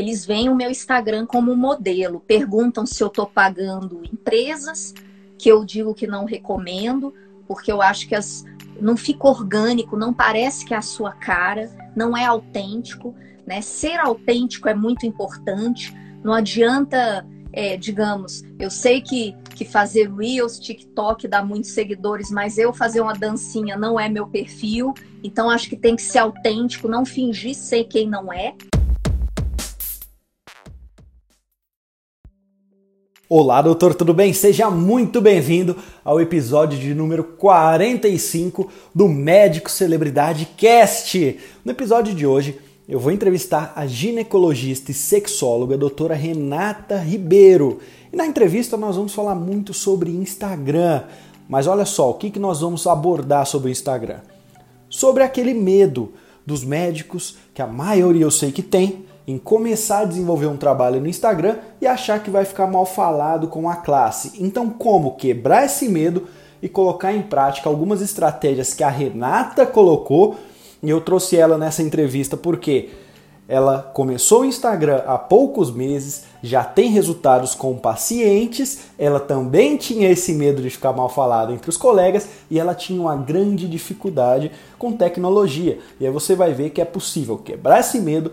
eles veem o meu Instagram como modelo, perguntam se eu estou pagando empresas, que eu digo que não recomendo, porque eu acho que as, não fica orgânico, não parece que é a sua cara, não é autêntico. Né? Ser autêntico é muito importante. Não adianta, é, digamos, eu sei que, que fazer Reels, TikTok dá muitos seguidores, mas eu fazer uma dancinha não é meu perfil. Então acho que tem que ser autêntico, não fingir ser quem não é. Olá, doutor, tudo bem? Seja muito bem-vindo ao episódio de número 45 do Médico Celebridade Cast. No episódio de hoje, eu vou entrevistar a ginecologista e sexóloga doutora Renata Ribeiro. E na entrevista nós vamos falar muito sobre Instagram. Mas olha só, o que, que nós vamos abordar sobre o Instagram? Sobre aquele medo dos médicos, que a maioria eu sei que tem, em começar a desenvolver um trabalho no Instagram e achar que vai ficar mal falado com a classe. Então, como quebrar esse medo e colocar em prática algumas estratégias que a Renata colocou e eu trouxe ela nessa entrevista porque ela começou o Instagram há poucos meses, já tem resultados com pacientes, ela também tinha esse medo de ficar mal falada entre os colegas e ela tinha uma grande dificuldade com tecnologia. E aí você vai ver que é possível quebrar esse medo,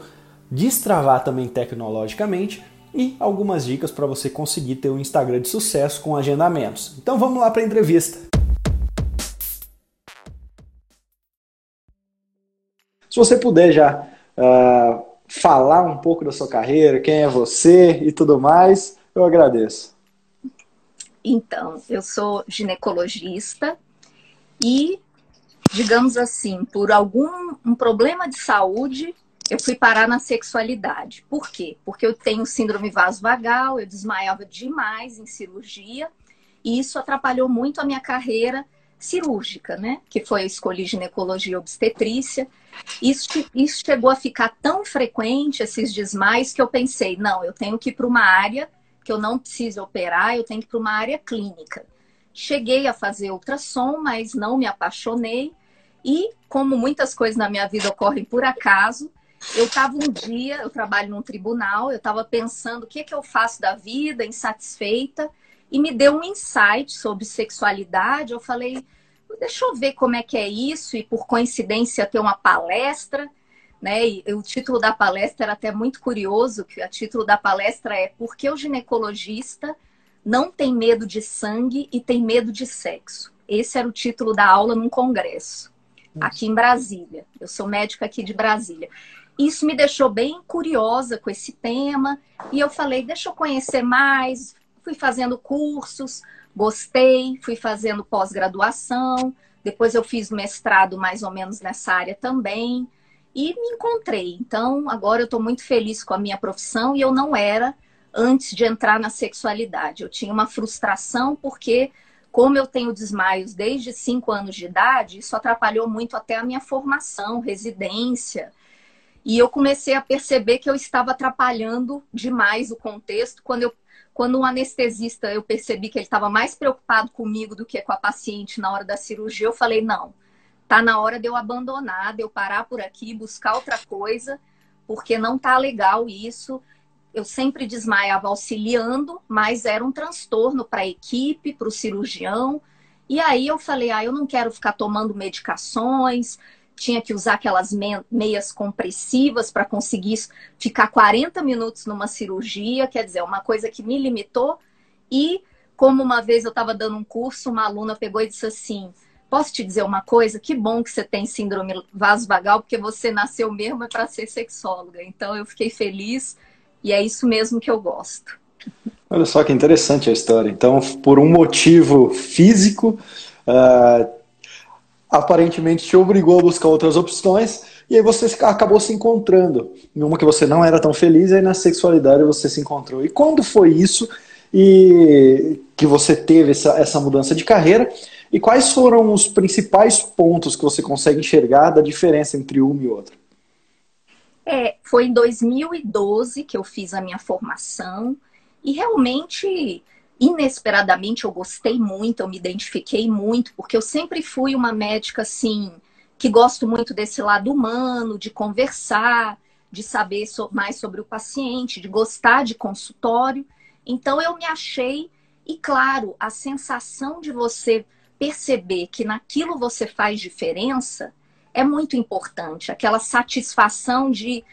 destravar também tecnologicamente e algumas dicas para você conseguir ter um Instagram de sucesso com agendamentos. Então vamos lá para a entrevista. Se você puder já uh, falar um pouco da sua carreira, quem é você e tudo mais, eu agradeço. Então, eu sou ginecologista e, digamos assim, por algum um problema de saúde, eu fui parar na sexualidade. Por quê? Porque eu tenho síndrome vasovagal, eu desmaiava demais em cirurgia, e isso atrapalhou muito a minha carreira cirúrgica, né? Que foi eu escolhi ginecologia e obstetrícia. Isso, isso chegou a ficar tão frequente, esses desmaios, que eu pensei, não, eu tenho que ir para uma área que eu não preciso operar, eu tenho que ir para uma área clínica. Cheguei a fazer ultrassom, mas não me apaixonei. E, como muitas coisas na minha vida ocorrem por acaso, eu estava um dia, eu trabalho num tribunal, eu estava pensando o que, que eu faço da vida, insatisfeita, e me deu um insight sobre sexualidade. Eu falei, deixa eu ver como é que é isso, e por coincidência ter uma palestra, né? E o título da palestra era até muito curioso, que o título da palestra é Por que o ginecologista não tem medo de sangue e tem medo de sexo? Esse era o título da aula num congresso, aqui em Brasília. Eu sou médica aqui de Brasília. Isso me deixou bem curiosa com esse tema, e eu falei, deixa eu conhecer mais, fui fazendo cursos, gostei, fui fazendo pós-graduação, depois eu fiz mestrado mais ou menos nessa área também e me encontrei. Então, agora eu estou muito feliz com a minha profissão e eu não era antes de entrar na sexualidade. Eu tinha uma frustração porque, como eu tenho desmaios desde 5 anos de idade, isso atrapalhou muito até a minha formação, residência. E eu comecei a perceber que eu estava atrapalhando demais o contexto quando eu quando um anestesista eu percebi que ele estava mais preocupado comigo do que com a paciente na hora da cirurgia, eu falei: não, tá na hora de eu abandonar, de eu parar por aqui, buscar outra coisa, porque não tá legal isso. Eu sempre desmaiava auxiliando, mas era um transtorno para a equipe, para o cirurgião. E aí eu falei: ah, eu não quero ficar tomando medicações, tinha que usar aquelas meias compressivas para conseguir ficar 40 minutos numa cirurgia, quer dizer, uma coisa que me limitou. E como uma vez eu estava dando um curso, uma aluna pegou e disse assim: Posso te dizer uma coisa? Que bom que você tem síndrome vasovagal, porque você nasceu mesmo é para ser sexóloga. Então eu fiquei feliz e é isso mesmo que eu gosto. Olha só que interessante a história. Então, por um motivo físico, uh, aparentemente te obrigou a buscar outras opções e aí você acabou se encontrando em uma que você não era tão feliz e aí na sexualidade você se encontrou. E quando foi isso e que você teve essa, essa mudança de carreira e quais foram os principais pontos que você consegue enxergar da diferença entre uma e outra? É, foi em 2012 que eu fiz a minha formação e realmente inesperadamente eu gostei muito, eu me identifiquei muito, porque eu sempre fui uma médica assim que gosto muito desse lado humano, de conversar, de saber mais sobre o paciente, de gostar de consultório. Então eu me achei, e claro, a sensação de você perceber que naquilo você faz diferença é muito importante. Aquela satisfação de,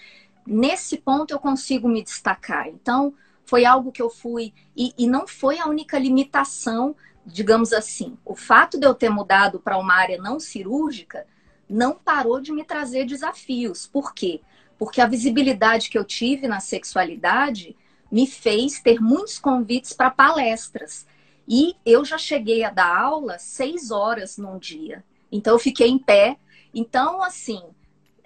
nesse ponto eu consigo me destacar. Então, foi algo que eu fui. E, e não foi a única limitação, digamos assim. O fato de eu ter mudado para uma área não cirúrgica não parou de me trazer desafios. Por quê? Porque a visibilidade que eu tive na sexualidade me fez ter muitos convites para palestras. E eu já cheguei a dar aula seis horas num dia. Então eu fiquei em pé. Então, assim,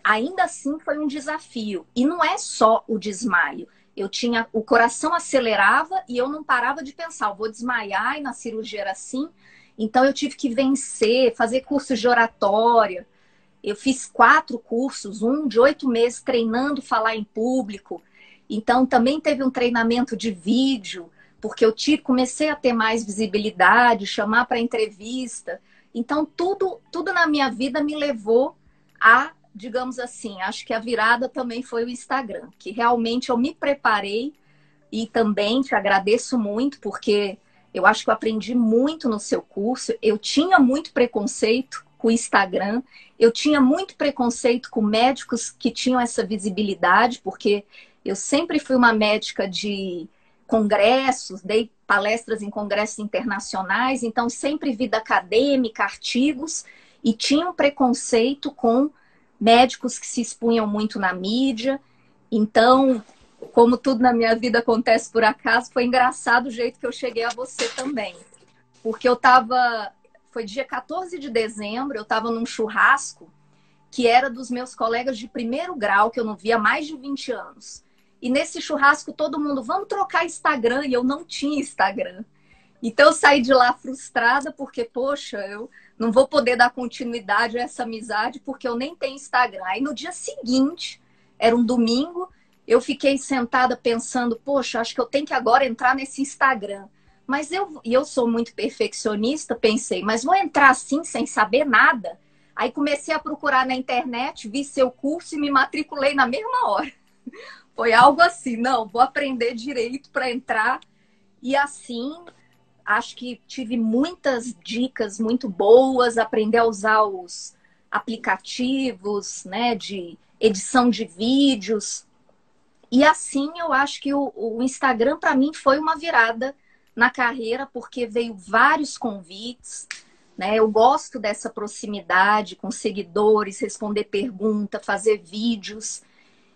ainda assim foi um desafio. E não é só o desmaio. Eu tinha, o coração acelerava e eu não parava de pensar, vou desmaiar e na cirurgia era assim. Então eu tive que vencer, fazer cursos de oratória. Eu fiz quatro cursos, um de oito meses treinando falar em público. Então também teve um treinamento de vídeo, porque eu tive, comecei a ter mais visibilidade, chamar para entrevista. Então tudo, tudo na minha vida me levou a digamos assim, acho que a virada também foi o Instagram, que realmente eu me preparei e também te agradeço muito, porque eu acho que eu aprendi muito no seu curso. Eu tinha muito preconceito com o Instagram, eu tinha muito preconceito com médicos que tinham essa visibilidade, porque eu sempre fui uma médica de congressos, dei palestras em congressos internacionais, então sempre vida acadêmica, artigos, e tinha um preconceito com médicos que se expunham muito na mídia. Então, como tudo na minha vida acontece por acaso, foi engraçado o jeito que eu cheguei a você também. Porque eu estava. Foi dia 14 de dezembro, eu estava num churrasco que era dos meus colegas de primeiro grau, que eu não via há mais de 20 anos. E nesse churrasco todo mundo, vamos trocar Instagram, e eu não tinha Instagram. Então eu saí de lá frustrada, porque, poxa, eu não vou poder dar continuidade a essa amizade porque eu nem tenho Instagram. Aí no dia seguinte, era um domingo, eu fiquei sentada pensando, poxa, acho que eu tenho que agora entrar nesse Instagram. Mas eu, e eu sou muito perfeccionista, pensei, mas vou entrar assim sem saber nada. Aí comecei a procurar na internet, vi seu curso e me matriculei na mesma hora. Foi algo assim, não, vou aprender direito para entrar. E assim, acho que tive muitas dicas muito boas, aprender a usar os aplicativos, né, de edição de vídeos. E assim eu acho que o, o Instagram para mim foi uma virada na carreira, porque veio vários convites, né? Eu gosto dessa proximidade com seguidores, responder pergunta, fazer vídeos.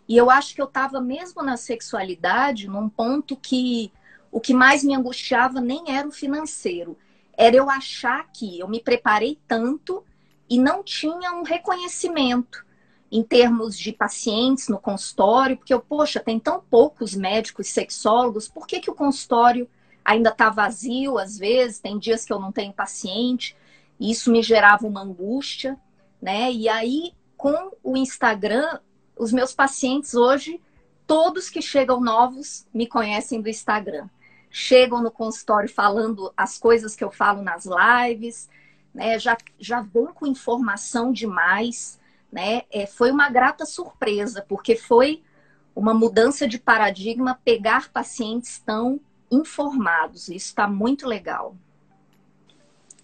E eu acho que eu estava mesmo na sexualidade num ponto que o que mais me angustiava nem era o financeiro, era eu achar que eu me preparei tanto e não tinha um reconhecimento em termos de pacientes no consultório, porque eu, poxa, tem tão poucos médicos sexólogos, por que, que o consultório ainda está vazio às vezes? Tem dias que eu não tenho paciente, e isso me gerava uma angústia, né? E aí, com o Instagram, os meus pacientes hoje, todos que chegam novos, me conhecem do Instagram chegam no consultório falando as coisas que eu falo nas lives, né? Já, já vem com informação demais, né? É, foi uma grata surpresa, porque foi uma mudança de paradigma pegar pacientes tão informados. Isso está muito legal.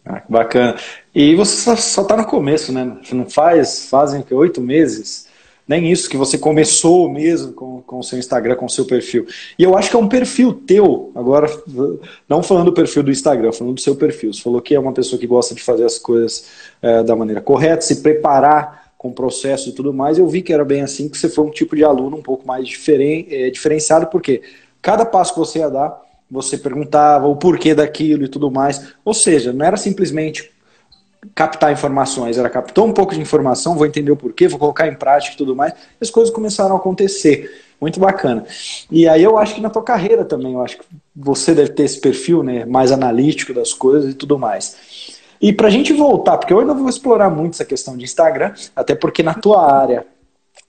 Ah, bacana. E você só está no começo, né? Não faz, fazem oito meses nem isso, que você começou mesmo com, com o seu Instagram, com o seu perfil. E eu acho que é um perfil teu, agora, não falando do perfil do Instagram, falando do seu perfil. Você falou que é uma pessoa que gosta de fazer as coisas é, da maneira correta, se preparar com o processo e tudo mais. Eu vi que era bem assim, que você foi um tipo de aluno um pouco mais diferen, é, diferenciado, porque cada passo que você ia dar, você perguntava o porquê daquilo e tudo mais. Ou seja, não era simplesmente captar informações, era captar um pouco de informação, vou entender o porquê, vou colocar em prática e tudo mais, as coisas começaram a acontecer. Muito bacana. E aí eu acho que na tua carreira também, eu acho que você deve ter esse perfil né, mais analítico das coisas e tudo mais. E para a gente voltar, porque eu ainda vou explorar muito essa questão de Instagram, até porque na tua área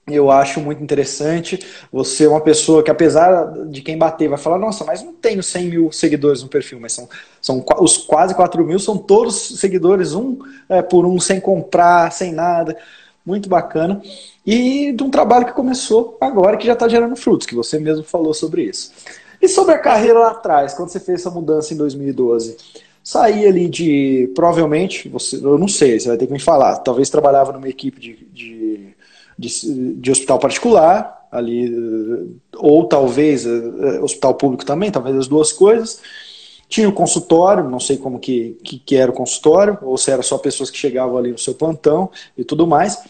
eu acho muito interessante. Você é uma pessoa que, apesar de quem bater, vai falar: Nossa, mas não tenho 100 mil seguidores no perfil, mas são, são os quase 4 mil, são todos seguidores, um é, por um, sem comprar, sem nada. muito bacana. E de um trabalho que começou agora, que já está gerando frutos, que você mesmo falou sobre isso. E sobre a carreira lá atrás, quando você fez essa mudança em 2012? Saí ali de, provavelmente, você, eu não sei, você vai ter que me falar, talvez trabalhava numa equipe de, de, de, de hospital particular, ali, ou talvez uh, hospital público também, talvez as duas coisas. Tinha o consultório, não sei como que, que, que, era o consultório, ou se era só pessoas que chegavam ali no seu plantão e tudo mais.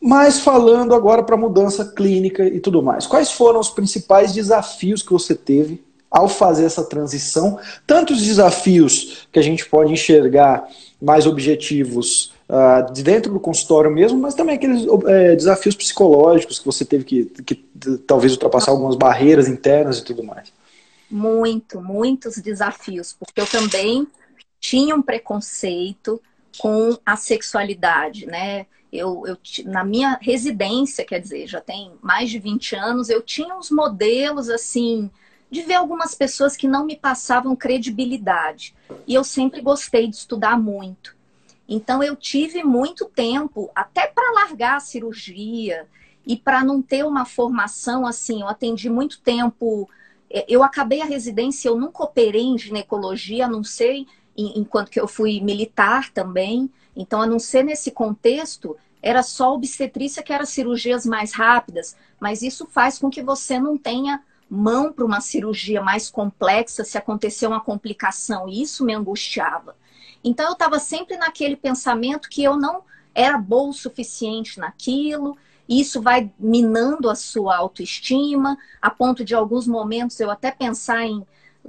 Mas falando agora para mudança clínica e tudo mais, quais foram os principais desafios que você teve ao fazer essa transição? Tantos desafios que a gente pode enxergar mais objetivos uh, de dentro do consultório mesmo, mas também aqueles uh, desafios psicológicos que você teve que, que, que talvez ultrapassar algumas barreiras internas e tudo mais. Muito, muitos desafios, porque eu também tinha um preconceito com a sexualidade, né? Eu, eu, na minha residência, quer dizer, já tem mais de 20 anos, eu tinha uns modelos assim de ver algumas pessoas que não me passavam credibilidade. E eu sempre gostei de estudar muito. Então eu tive muito tempo até para largar a cirurgia e para não ter uma formação assim, eu atendi muito tempo, é, eu acabei a residência, eu nunca operei em ginecologia, a não ser enquanto que eu fui militar também. Então, a não ser nesse contexto, era só obstetrícia que era cirurgias mais rápidas, mas isso faz com que você não tenha mão para uma cirurgia mais complexa se acontecer uma complicação. E isso me angustiava. Então, eu estava sempre naquele pensamento que eu não era boa o suficiente naquilo, isso vai minando a sua autoestima, a ponto de alguns momentos eu até pensar em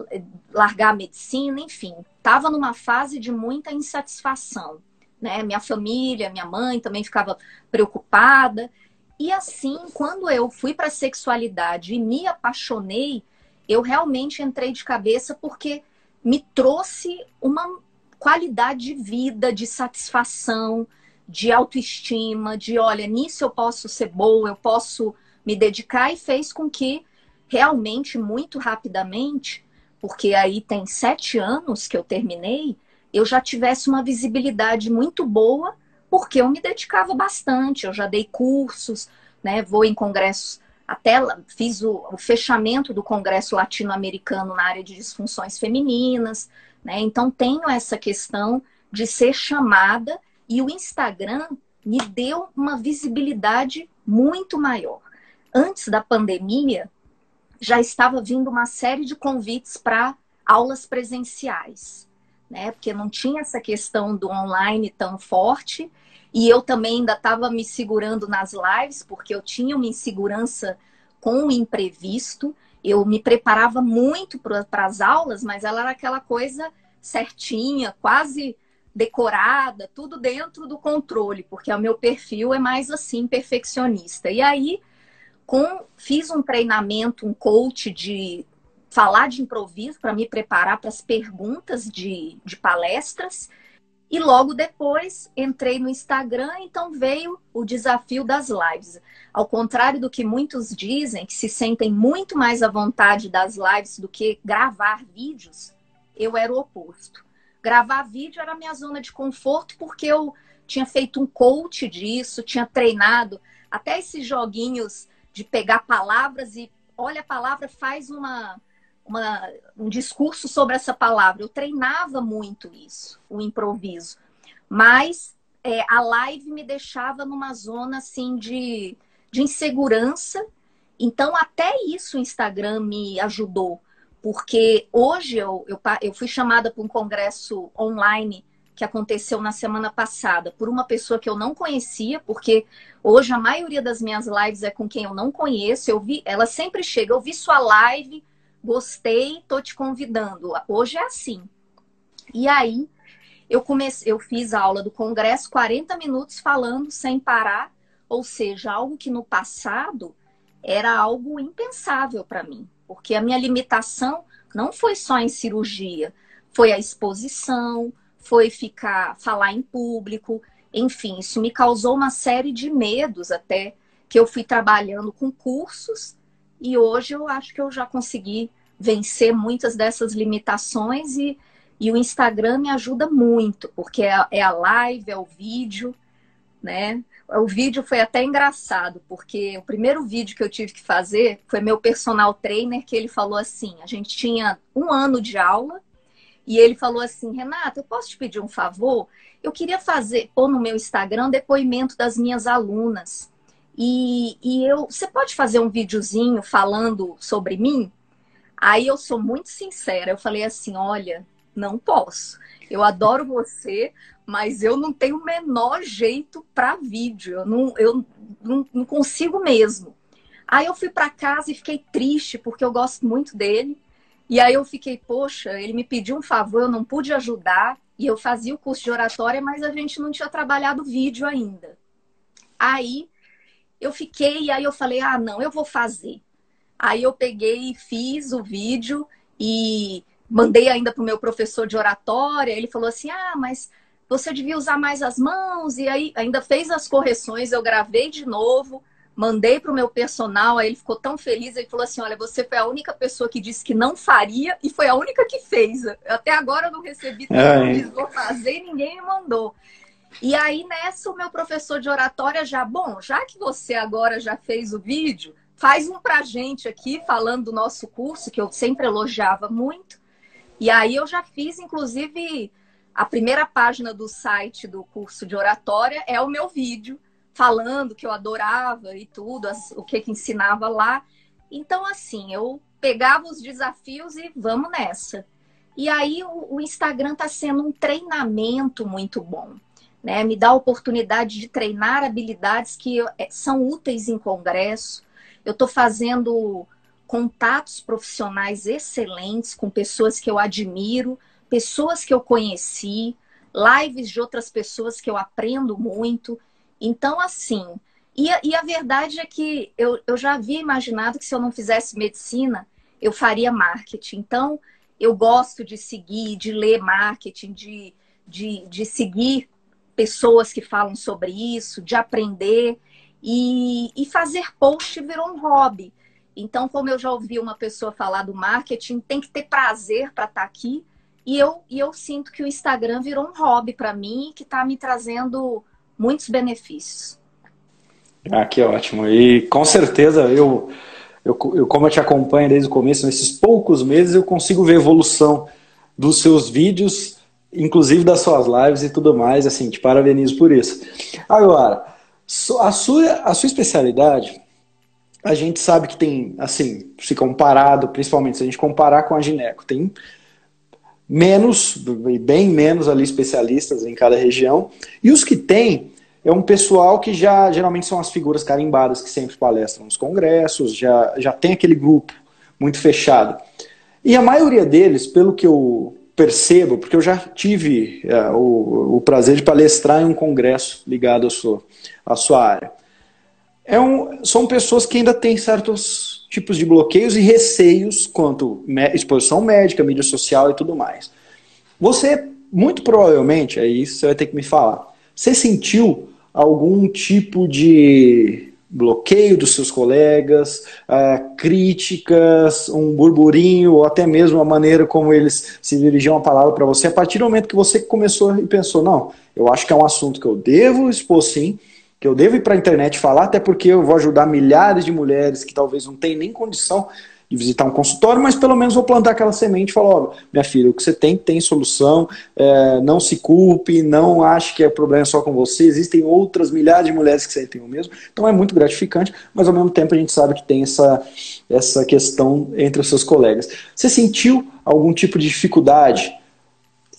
eh, largar a medicina, enfim, estava numa fase de muita insatisfação né? Minha família, minha mãe também ficava preocupada. E assim, quando eu fui para a sexualidade e me apaixonei, eu realmente entrei de cabeça porque me trouxe uma qualidade de vida, de satisfação, de autoestima, de olha, nisso eu posso ser boa, eu posso me dedicar e fez com que realmente, muito rapidamente, porque aí tem sete anos que eu terminei, eu já tivesse uma visibilidade muito boa, porque eu me dedicava bastante, eu já dei cursos, né, vou em congressos, até fiz o, o fechamento do Congresso Latino-Americano na área de disfunções femininas, né, então tenho essa questão de ser chamada e o Instagram me deu uma visibilidade muito maior. Antes da pandemia, já estava vindo uma série de convites para aulas presenciais né? Porque não tinha essa questão do online tão forte. E eu também ainda estava me segurando nas lives, porque eu tinha uma insegurança com o imprevisto. Eu me preparava muito para as aulas, mas ela era aquela coisa certinha, quase decorada, tudo dentro do controle, porque o meu perfil é mais assim, perfeccionista. E aí, com, fiz um treinamento, um coach de falar de improviso para me preparar para as perguntas de, de palestras. E logo depois entrei no Instagram, então veio o desafio das lives. Ao contrário do que muitos dizem, que se sentem muito mais à vontade das lives do que gravar vídeos, eu era o oposto. Gravar vídeo era minha zona de conforto porque eu tinha feito um coach disso, tinha treinado até esses joguinhos de pegar palavras e olha a palavra, faz uma uma, um discurso sobre essa palavra. Eu treinava muito isso, o improviso. Mas é, a live me deixava numa zona assim de, de insegurança. Então, até isso o Instagram me ajudou. Porque hoje eu, eu, eu fui chamada para um congresso online que aconteceu na semana passada por uma pessoa que eu não conhecia, porque hoje a maioria das minhas lives é com quem eu não conheço. Eu vi, ela sempre chega, eu vi sua live, gostei, tô te convidando. Hoje é assim. E aí eu comecei, eu fiz a aula do congresso 40 minutos falando sem parar, ou seja, algo que no passado era algo impensável para mim, porque a minha limitação não foi só em cirurgia, foi a exposição, foi ficar falar em público, enfim, isso me causou uma série de medos até que eu fui trabalhando com cursos e hoje eu acho que eu já consegui vencer muitas dessas limitações e, e o Instagram me ajuda muito, porque é, é a live, é o vídeo, né? O vídeo foi até engraçado, porque o primeiro vídeo que eu tive que fazer foi meu personal trainer, que ele falou assim: a gente tinha um ano de aula, e ele falou assim: Renata, eu posso te pedir um favor? Eu queria fazer, pôr no meu Instagram, depoimento das minhas alunas. E, e eu, você pode fazer um videozinho falando sobre mim? Aí eu sou muito sincera, eu falei assim: olha, não posso. Eu adoro você, mas eu não tenho o menor jeito para vídeo. Eu não, eu não, não consigo mesmo. Aí eu fui para casa e fiquei triste, porque eu gosto muito dele. E aí eu fiquei, poxa, ele me pediu um favor, eu não pude ajudar. E eu fazia o curso de oratória, mas a gente não tinha trabalhado vídeo ainda. Aí eu fiquei, e aí eu falei, ah, não, eu vou fazer. Aí eu peguei e fiz o vídeo e mandei ainda para o meu professor de oratória. Ele falou assim: ah, mas você devia usar mais as mãos. E aí ainda fez as correções, eu gravei de novo, mandei para o meu personal. Aí ele ficou tão feliz, ele falou assim: olha, você foi a única pessoa que disse que não faria e foi a única que fez. Até agora eu não recebi tudo, vou fazer e ninguém me mandou. E aí, nessa, o meu professor de oratória já, bom, já que você agora já fez o vídeo, faz um pra gente aqui, falando do nosso curso, que eu sempre elogiava muito. E aí eu já fiz, inclusive, a primeira página do site do curso de oratória é o meu vídeo, falando que eu adorava e tudo, o que, que ensinava lá. Então, assim, eu pegava os desafios e vamos nessa. E aí o, o Instagram está sendo um treinamento muito bom. Né? Me dá a oportunidade de treinar habilidades que é, são úteis em congresso. Eu estou fazendo contatos profissionais excelentes com pessoas que eu admiro, pessoas que eu conheci, lives de outras pessoas que eu aprendo muito. Então, assim, e a, e a verdade é que eu, eu já havia imaginado que se eu não fizesse medicina, eu faria marketing. Então, eu gosto de seguir, de ler marketing, de, de, de seguir pessoas que falam sobre isso, de aprender. E, e fazer post virou um hobby. Então, como eu já ouvi uma pessoa falar do marketing, tem que ter prazer para estar tá aqui. E eu, e eu sinto que o Instagram virou um hobby para mim que está me trazendo muitos benefícios. Ah, que ótimo. E com certeza eu, eu, eu, como eu te acompanho desde o começo, nesses poucos meses, eu consigo ver evolução dos seus vídeos, inclusive das suas lives e tudo mais. Assim, te parabenizo por isso. Agora, a sua, a sua especialidade a gente sabe que tem, assim, se comparado, principalmente se a gente comparar com a gineco, tem menos, bem menos ali especialistas em cada região, e os que tem é um pessoal que já geralmente são as figuras carimbadas que sempre palestram nos congressos, já, já tem aquele grupo muito fechado. E a maioria deles, pelo que eu percebo, porque eu já tive é, o, o prazer de palestrar em um congresso ligado à sua, à sua área é um, são pessoas que ainda têm certos tipos de bloqueios e receios quanto exposição médica, mídia social e tudo mais. Você, muito provavelmente, é isso você vai ter que me falar, você sentiu algum tipo de bloqueio dos seus colegas, uh, críticas, um burburinho, ou até mesmo a maneira como eles se dirigiam a palavra para você, a partir do momento que você começou e pensou, não, eu acho que é um assunto que eu devo expor sim, que eu devo ir para a internet falar, até porque eu vou ajudar milhares de mulheres que talvez não tenham nem condição de visitar um consultório, mas pelo menos vou plantar aquela semente e falar, ó, minha filha, o que você tem, tem solução, é, não se culpe, não ache que é problema só com você, existem outras milhares de mulheres que sentem o mesmo, então é muito gratificante, mas ao mesmo tempo a gente sabe que tem essa, essa questão entre os seus colegas. Você sentiu algum tipo de dificuldade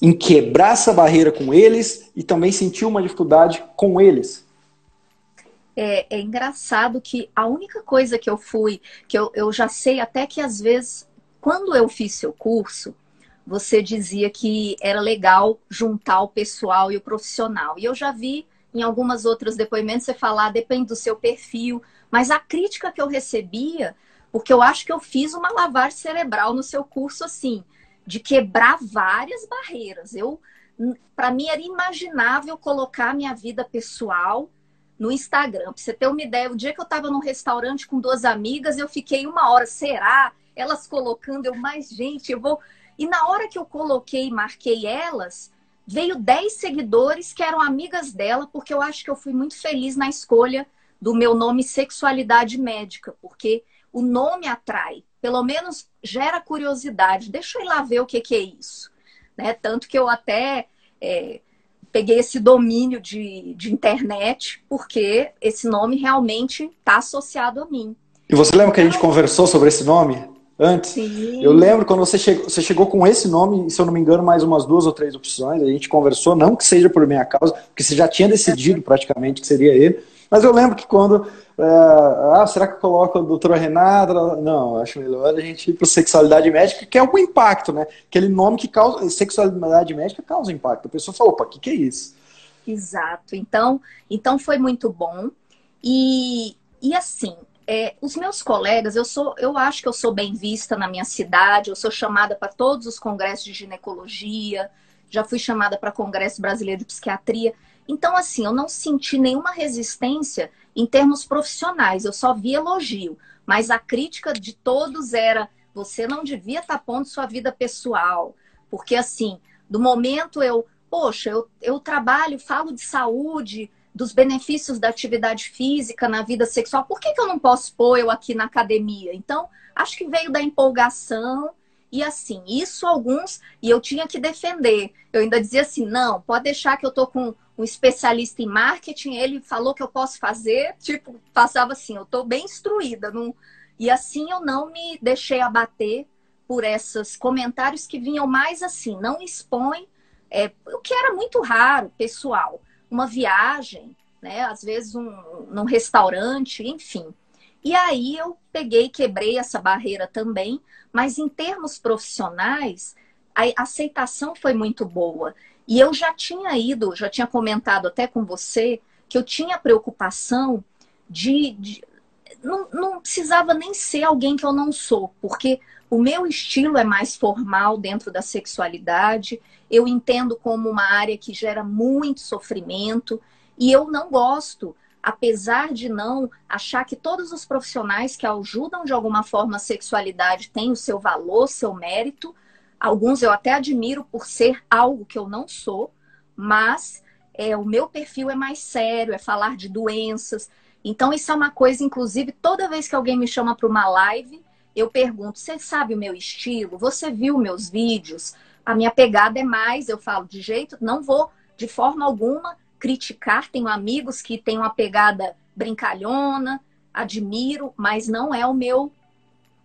em quebrar essa barreira com eles e também sentiu uma dificuldade com eles? É, é, engraçado que a única coisa que eu fui, que eu, eu já sei até que às vezes, quando eu fiz seu curso, você dizia que era legal juntar o pessoal e o profissional. E eu já vi em algumas outras depoimentos você falar, depende do seu perfil, mas a crítica que eu recebia, porque eu acho que eu fiz uma lavagem cerebral no seu curso assim, de quebrar várias barreiras. Eu para mim era imaginável colocar minha vida pessoal no Instagram. Pra você ter uma ideia, o dia que eu estava num restaurante com duas amigas, eu fiquei uma hora, será? Elas colocando, eu, mais gente, eu vou. E na hora que eu coloquei marquei elas, veio 10 seguidores que eram amigas dela, porque eu acho que eu fui muito feliz na escolha do meu nome Sexualidade Médica, porque o nome atrai, pelo menos gera curiosidade. Deixa eu ir lá ver o que, que é isso. Né? Tanto que eu até é, peguei esse domínio de, de internet, porque esse nome realmente está associado a mim. E você lembra que a gente conversou sobre esse nome? antes. Sim. Eu lembro quando você chegou, você chegou com esse nome, se eu não me engano, mais umas duas ou três opções. A gente conversou, não que seja por minha causa, porque você já tinha decidido praticamente que seria ele. Mas eu lembro que quando. É, ah, será que eu coloco a doutora Renata? Não, acho melhor a gente ir para sexualidade médica, que é um impacto, né? Aquele nome que causa. Sexualidade médica causa impacto. A pessoa fala, opa, o que, que é isso? Exato. Então, então foi muito bom. E, e assim, é, os meus colegas, eu sou, eu acho que eu sou bem vista na minha cidade, eu sou chamada para todos os congressos de ginecologia, já fui chamada para Congresso Brasileiro de Psiquiatria. Então, assim, eu não senti nenhuma resistência em termos profissionais, eu só vi elogio. Mas a crítica de todos era: você não devia estar tá pondo sua vida pessoal. Porque, assim, do momento eu, poxa, eu, eu trabalho, falo de saúde, dos benefícios da atividade física na vida sexual, por que, que eu não posso pôr eu aqui na academia? Então, acho que veio da empolgação e assim, isso alguns, e eu tinha que defender. Eu ainda dizia assim: não, pode deixar que eu tô com um especialista em marketing, ele falou que eu posso fazer, tipo, passava assim, eu tô bem instruída. Não... E assim eu não me deixei abater por esses comentários que vinham mais assim, não expõe, é, o que era muito raro, pessoal uma viagem, né? Às vezes um, num restaurante, enfim. E aí eu peguei, quebrei essa barreira também, mas em termos profissionais, a aceitação foi muito boa. E eu já tinha ido, já tinha comentado até com você, que eu tinha preocupação de. de não, não precisava nem ser alguém que eu não sou, porque o meu estilo é mais formal dentro da sexualidade eu entendo como uma área que gera muito sofrimento e eu não gosto, apesar de não achar que todos os profissionais que ajudam de alguma forma a sexualidade têm o seu valor, seu mérito. Alguns eu até admiro por ser algo que eu não sou, mas é, o meu perfil é mais sério, é falar de doenças. Então, isso é uma coisa, inclusive, toda vez que alguém me chama para uma live, eu pergunto: você sabe o meu estilo? Você viu meus vídeos? a minha pegada é mais, eu falo de jeito, não vou de forma alguma criticar. Tenho amigos que têm uma pegada brincalhona, admiro, mas não é o meu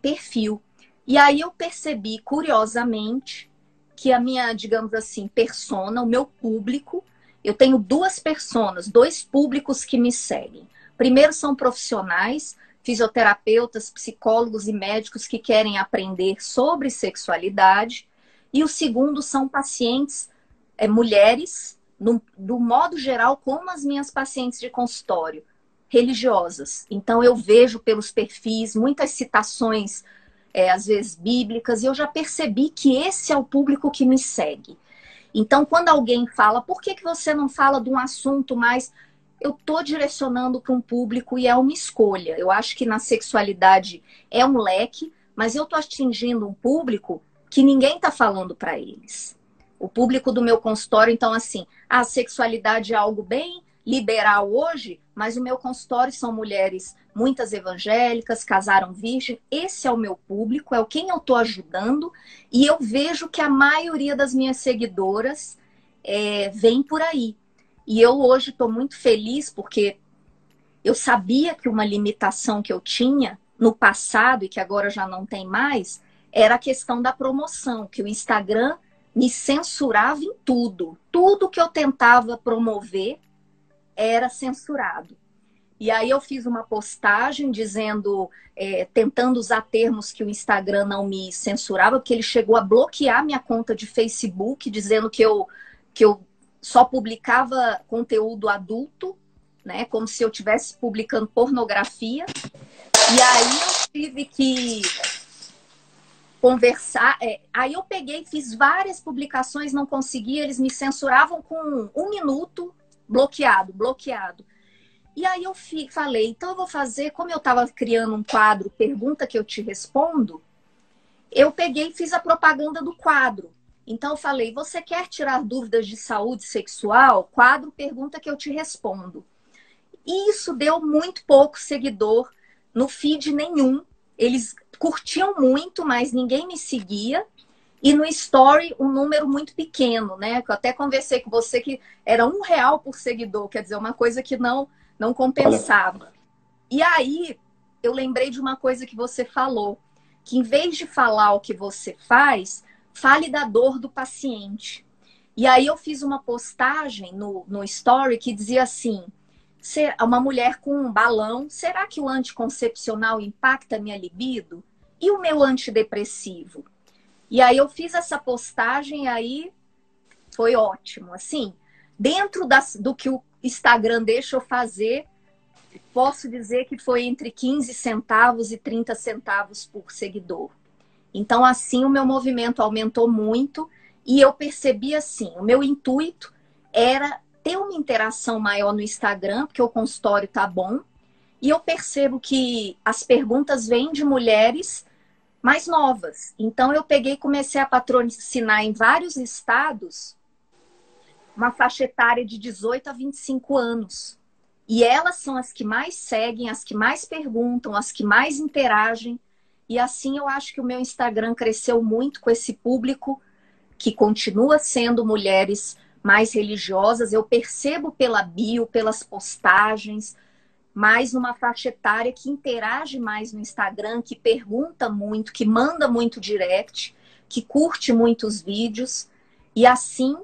perfil. E aí eu percebi, curiosamente, que a minha, digamos assim, persona, o meu público, eu tenho duas personas, dois públicos que me seguem. Primeiro são profissionais, fisioterapeutas, psicólogos e médicos que querem aprender sobre sexualidade. E o segundo são pacientes, é, mulheres, no, do modo geral, como as minhas pacientes de consultório, religiosas. Então, eu vejo pelos perfis muitas citações, é, às vezes bíblicas, e eu já percebi que esse é o público que me segue. Então, quando alguém fala, por que, que você não fala de um assunto mais. Eu estou direcionando para um público e é uma escolha. Eu acho que na sexualidade é um leque, mas eu estou atingindo um público que ninguém está falando para eles. O público do meu consultório, então, assim, a sexualidade é algo bem liberal hoje, mas o meu consultório são mulheres, muitas evangélicas, casaram virgem. Esse é o meu público, é o quem eu estou ajudando, e eu vejo que a maioria das minhas seguidoras é, vem por aí. E eu hoje estou muito feliz porque eu sabia que uma limitação que eu tinha no passado e que agora já não tem mais era a questão da promoção, que o Instagram me censurava em tudo. Tudo que eu tentava promover era censurado. E aí eu fiz uma postagem dizendo, é, tentando usar termos que o Instagram não me censurava, porque ele chegou a bloquear minha conta de Facebook, dizendo que eu, que eu só publicava conteúdo adulto, né? Como se eu estivesse publicando pornografia. E aí eu tive que conversar. É, aí eu peguei, fiz várias publicações, não consegui, eles me censuravam com um minuto, bloqueado, bloqueado. E aí eu falei, então eu vou fazer, como eu estava criando um quadro, pergunta que eu te respondo, eu peguei e fiz a propaganda do quadro. Então eu falei: você quer tirar dúvidas de saúde sexual? Quadro pergunta que eu te respondo. E isso deu muito pouco seguidor no feed nenhum. Eles curtiam muito, mas ninguém me seguia. E no Story, um número muito pequeno, né? Eu até conversei com você que era um real por seguidor, quer dizer, uma coisa que não, não compensava. Olha. E aí, eu lembrei de uma coisa que você falou, que em vez de falar o que você faz, fale da dor do paciente. E aí eu fiz uma postagem no, no Story que dizia assim: uma mulher com um balão, será que o anticoncepcional impacta minha libido? E o meu antidepressivo? E aí eu fiz essa postagem aí foi ótimo. Assim, dentro das, do que o Instagram deixa eu fazer, posso dizer que foi entre 15 centavos e 30 centavos por seguidor. Então, assim, o meu movimento aumentou muito e eu percebi assim: o meu intuito era ter uma interação maior no Instagram, porque o consultório tá bom. E eu percebo que as perguntas vêm de mulheres mais novas. Então eu peguei e comecei a patrocinar em vários estados uma faixa etária de 18 a 25 anos. E elas são as que mais seguem, as que mais perguntam, as que mais interagem. E assim eu acho que o meu Instagram cresceu muito com esse público que continua sendo mulheres mais religiosas. Eu percebo pela bio, pelas postagens, mais numa faixa etária que interage mais no Instagram, que pergunta muito, que manda muito direct, que curte muitos vídeos. E assim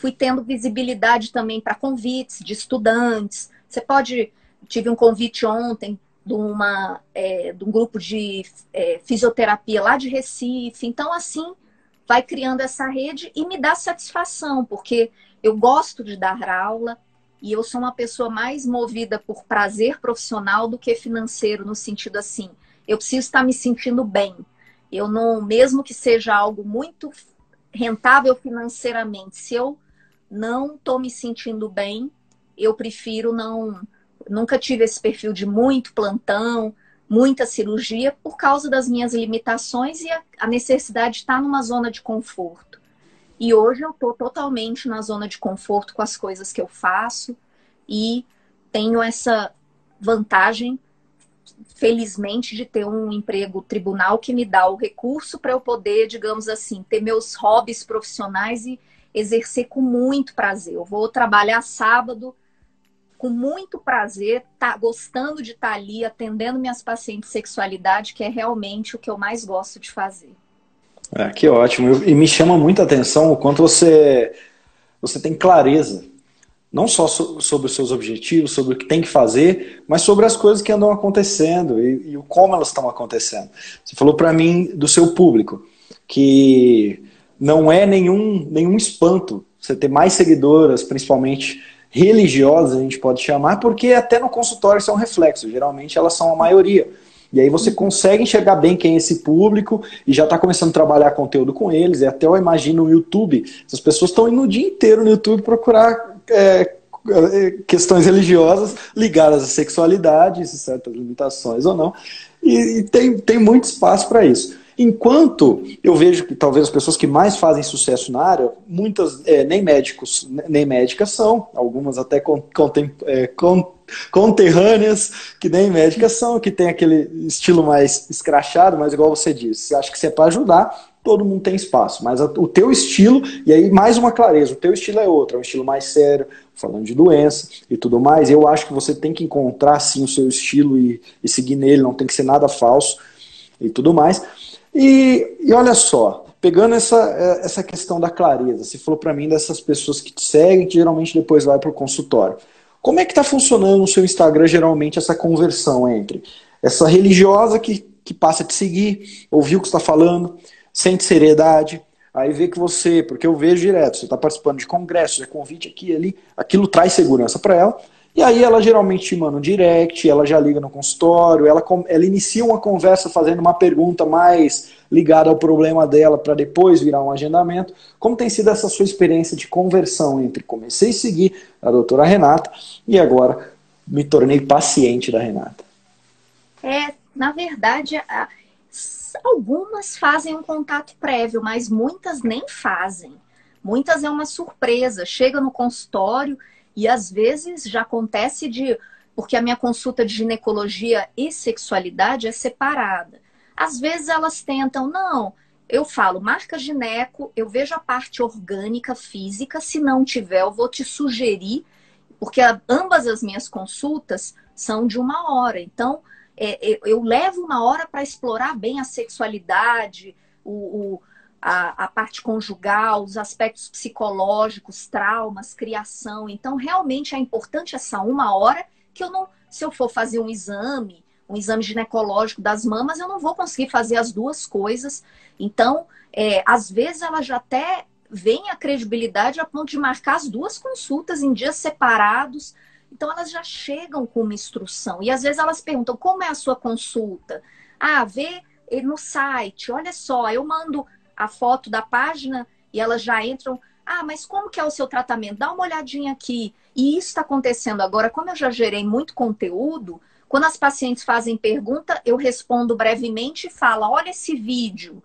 fui tendo visibilidade também para convites de estudantes. Você pode. Tive um convite ontem de, uma, é, de um grupo de é, fisioterapia lá de Recife. Então, assim, vai criando essa rede e me dá satisfação, porque eu gosto de dar aula, e eu sou uma pessoa mais movida por prazer profissional do que financeiro, no sentido assim, eu preciso estar me sentindo bem. Eu não, mesmo que seja algo muito rentável financeiramente, se eu não estou me sentindo bem, eu prefiro não. Nunca tive esse perfil de muito plantão, muita cirurgia, por causa das minhas limitações e a, a necessidade de estar numa zona de conforto. E hoje eu estou totalmente na zona de conforto com as coisas que eu faço e tenho essa vantagem, felizmente, de ter um emprego tribunal que me dá o recurso para eu poder, digamos assim, ter meus hobbies profissionais e exercer com muito prazer. Eu vou trabalhar sábado com muito prazer, tá gostando de estar tá ali atendendo minhas pacientes de sexualidade, que é realmente o que eu mais gosto de fazer. É, que ótimo. E me chama muita atenção o quanto você, você tem clareza. Não só so, sobre os seus objetivos, sobre o que tem que fazer, mas sobre as coisas que andam acontecendo e, o como elas estão acontecendo. Você falou para mim do seu público, que não é nenhum, nenhum espanto você ter mais seguidoras, principalmente religiosas, a gente pode chamar, porque até no consultório são reflexos. Geralmente elas são a maioria. E aí você consegue enxergar bem quem é esse público e já está começando a trabalhar conteúdo com eles. E até eu imagino no YouTube, essas pessoas estão indo o dia inteiro no YouTube procurar é, é questões religiosas ligadas à sexualidade, certas limitações ou não. E, e tem, tem muito espaço para isso. Enquanto eu vejo que talvez as pessoas que mais fazem sucesso na área, muitas é, nem médicos nem médicas são, algumas até contem, é, conterrâneas, que nem médicas são, que tem aquele estilo mais escrachado, mas igual você disse, acho que se é para ajudar, todo mundo tem espaço, mas o teu estilo, e aí mais uma clareza, o teu estilo é outro, é um estilo mais sério, falando de doença e tudo mais, eu acho que você tem que encontrar sim o seu estilo e, e seguir nele, não tem que ser nada falso e tudo mais, e, e olha só, pegando essa, é, essa questão da clareza, você falou para mim dessas pessoas que te seguem, que geralmente depois vai para o consultório. Como é que está funcionando no seu Instagram, geralmente, essa conversão entre essa religiosa que, que passa a te seguir, ouviu o que está falando, sente seriedade, aí vê que você, porque eu vejo direto, você está participando de congressos, é convite aqui e ali, aquilo traz segurança para ela, e aí ela geralmente te manda um direct, ela já liga no consultório, ela, ela inicia uma conversa fazendo uma pergunta mais ligada ao problema dela para depois virar um agendamento. Como tem sido essa sua experiência de conversão entre comecei a seguir a doutora Renata e agora me tornei paciente da Renata? É, na verdade, Algumas fazem um contato prévio, mas muitas nem fazem. Muitas é uma surpresa. Chega no consultório e às vezes já acontece de. Porque a minha consulta de ginecologia e sexualidade é separada. Às vezes elas tentam, não, eu falo, marca gineco, eu vejo a parte orgânica, física, se não tiver, eu vou te sugerir, porque ambas as minhas consultas são de uma hora. Então, é, é eu levo uma hora para explorar bem a sexualidade, o, o a, a, parte conjugal, os aspectos psicológicos, traumas, criação. Então, realmente é importante essa uma hora que eu não, se eu for fazer um exame, um exame ginecológico das mamas, eu não vou conseguir fazer as duas coisas. Então, é, às vezes ela já até vem a credibilidade a ponto de marcar as duas consultas em dias separados. Então, elas já chegam com uma instrução. E às vezes elas perguntam: como é a sua consulta? Ah, vê no site, olha só, eu mando a foto da página e elas já entram. Ah, mas como que é o seu tratamento? Dá uma olhadinha aqui. E isso está acontecendo agora, como eu já gerei muito conteúdo, quando as pacientes fazem pergunta, eu respondo brevemente e falo: olha esse vídeo.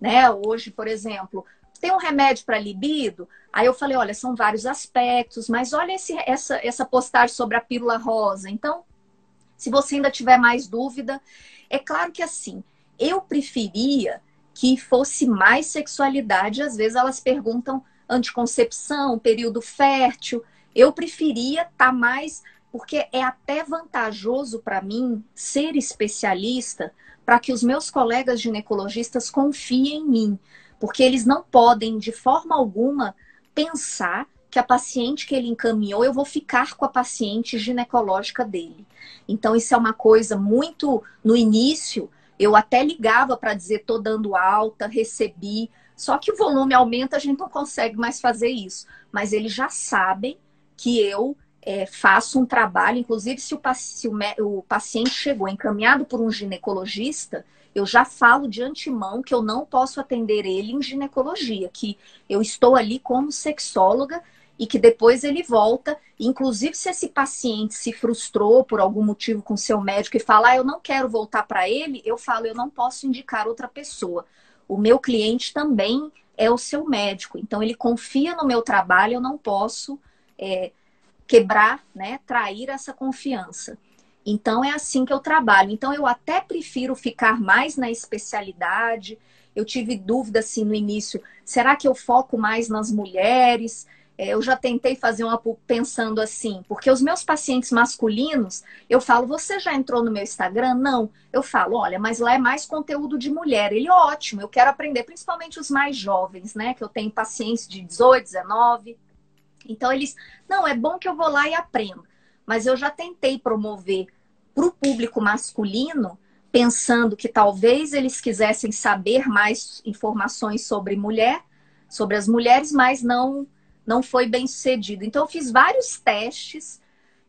Né? Hoje, por exemplo, tem um remédio para libido? Aí eu falei, olha, são vários aspectos, mas olha esse, essa, essa postagem sobre a pílula rosa. Então, se você ainda tiver mais dúvida, é claro que assim, eu preferia que fosse mais sexualidade. Às vezes elas perguntam anticoncepção, período fértil. Eu preferia estar tá mais, porque é até vantajoso para mim ser especialista para que os meus colegas ginecologistas confiem em mim, porque eles não podem de forma alguma pensar que a paciente que ele encaminhou, eu vou ficar com a paciente ginecológica dele. Então, isso é uma coisa muito no início, eu até ligava para dizer tô dando alta, recebi. Só que o volume aumenta, a gente não consegue mais fazer isso. Mas eles já sabem que eu é, faço um trabalho, inclusive se, o, se o, o paciente chegou encaminhado por um ginecologista, eu já falo de antemão que eu não posso atender ele em ginecologia, que eu estou ali como sexóloga e que depois ele volta. Inclusive, se esse paciente se frustrou por algum motivo com seu médico e fala, ah, eu não quero voltar para ele, eu falo, eu não posso indicar outra pessoa. O meu cliente também é o seu médico, então ele confia no meu trabalho, eu não posso é, quebrar, né, trair essa confiança. Então é assim que eu trabalho. Então eu até prefiro ficar mais na especialidade. Eu tive dúvida assim no início, será que eu foco mais nas mulheres? É, eu já tentei fazer uma pensando assim, porque os meus pacientes masculinos, eu falo, você já entrou no meu Instagram? Não. Eu falo, olha, mas lá é mais conteúdo de mulher. Ele, ótimo, eu quero aprender, principalmente os mais jovens, né? Que eu tenho pacientes de 18, 19. Então eles, não, é bom que eu vou lá e aprendo. Mas eu já tentei promover para o público masculino, pensando que talvez eles quisessem saber mais informações sobre mulher, sobre as mulheres, mas não não foi bem sucedido. Então, eu fiz vários testes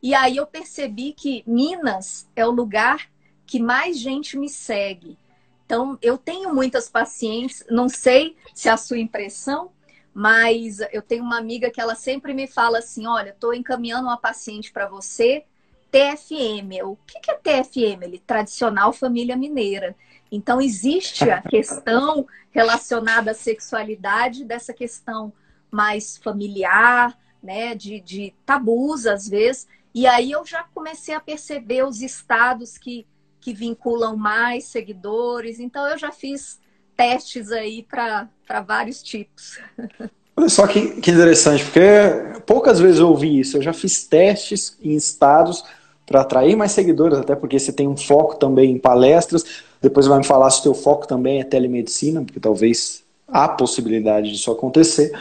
e aí eu percebi que Minas é o lugar que mais gente me segue. Então, eu tenho muitas pacientes, não sei se é a sua impressão, mas eu tenho uma amiga que ela sempre me fala assim: olha, estou encaminhando uma paciente para você, TFM. O que é TFM? Ele, tradicional família mineira. Então, existe a questão relacionada à sexualidade, dessa questão mais familiar, né, de, de tabus às vezes. E aí eu já comecei a perceber os estados que, que vinculam mais seguidores. Então eu já fiz testes aí para vários tipos. Olha só que, que interessante, porque poucas vezes eu ouvi isso. Eu já fiz testes em estados para atrair mais seguidores, até porque você tem um foco também em palestras. Depois vai me falar se o teu foco também é telemedicina, porque talvez há possibilidade disso acontecer.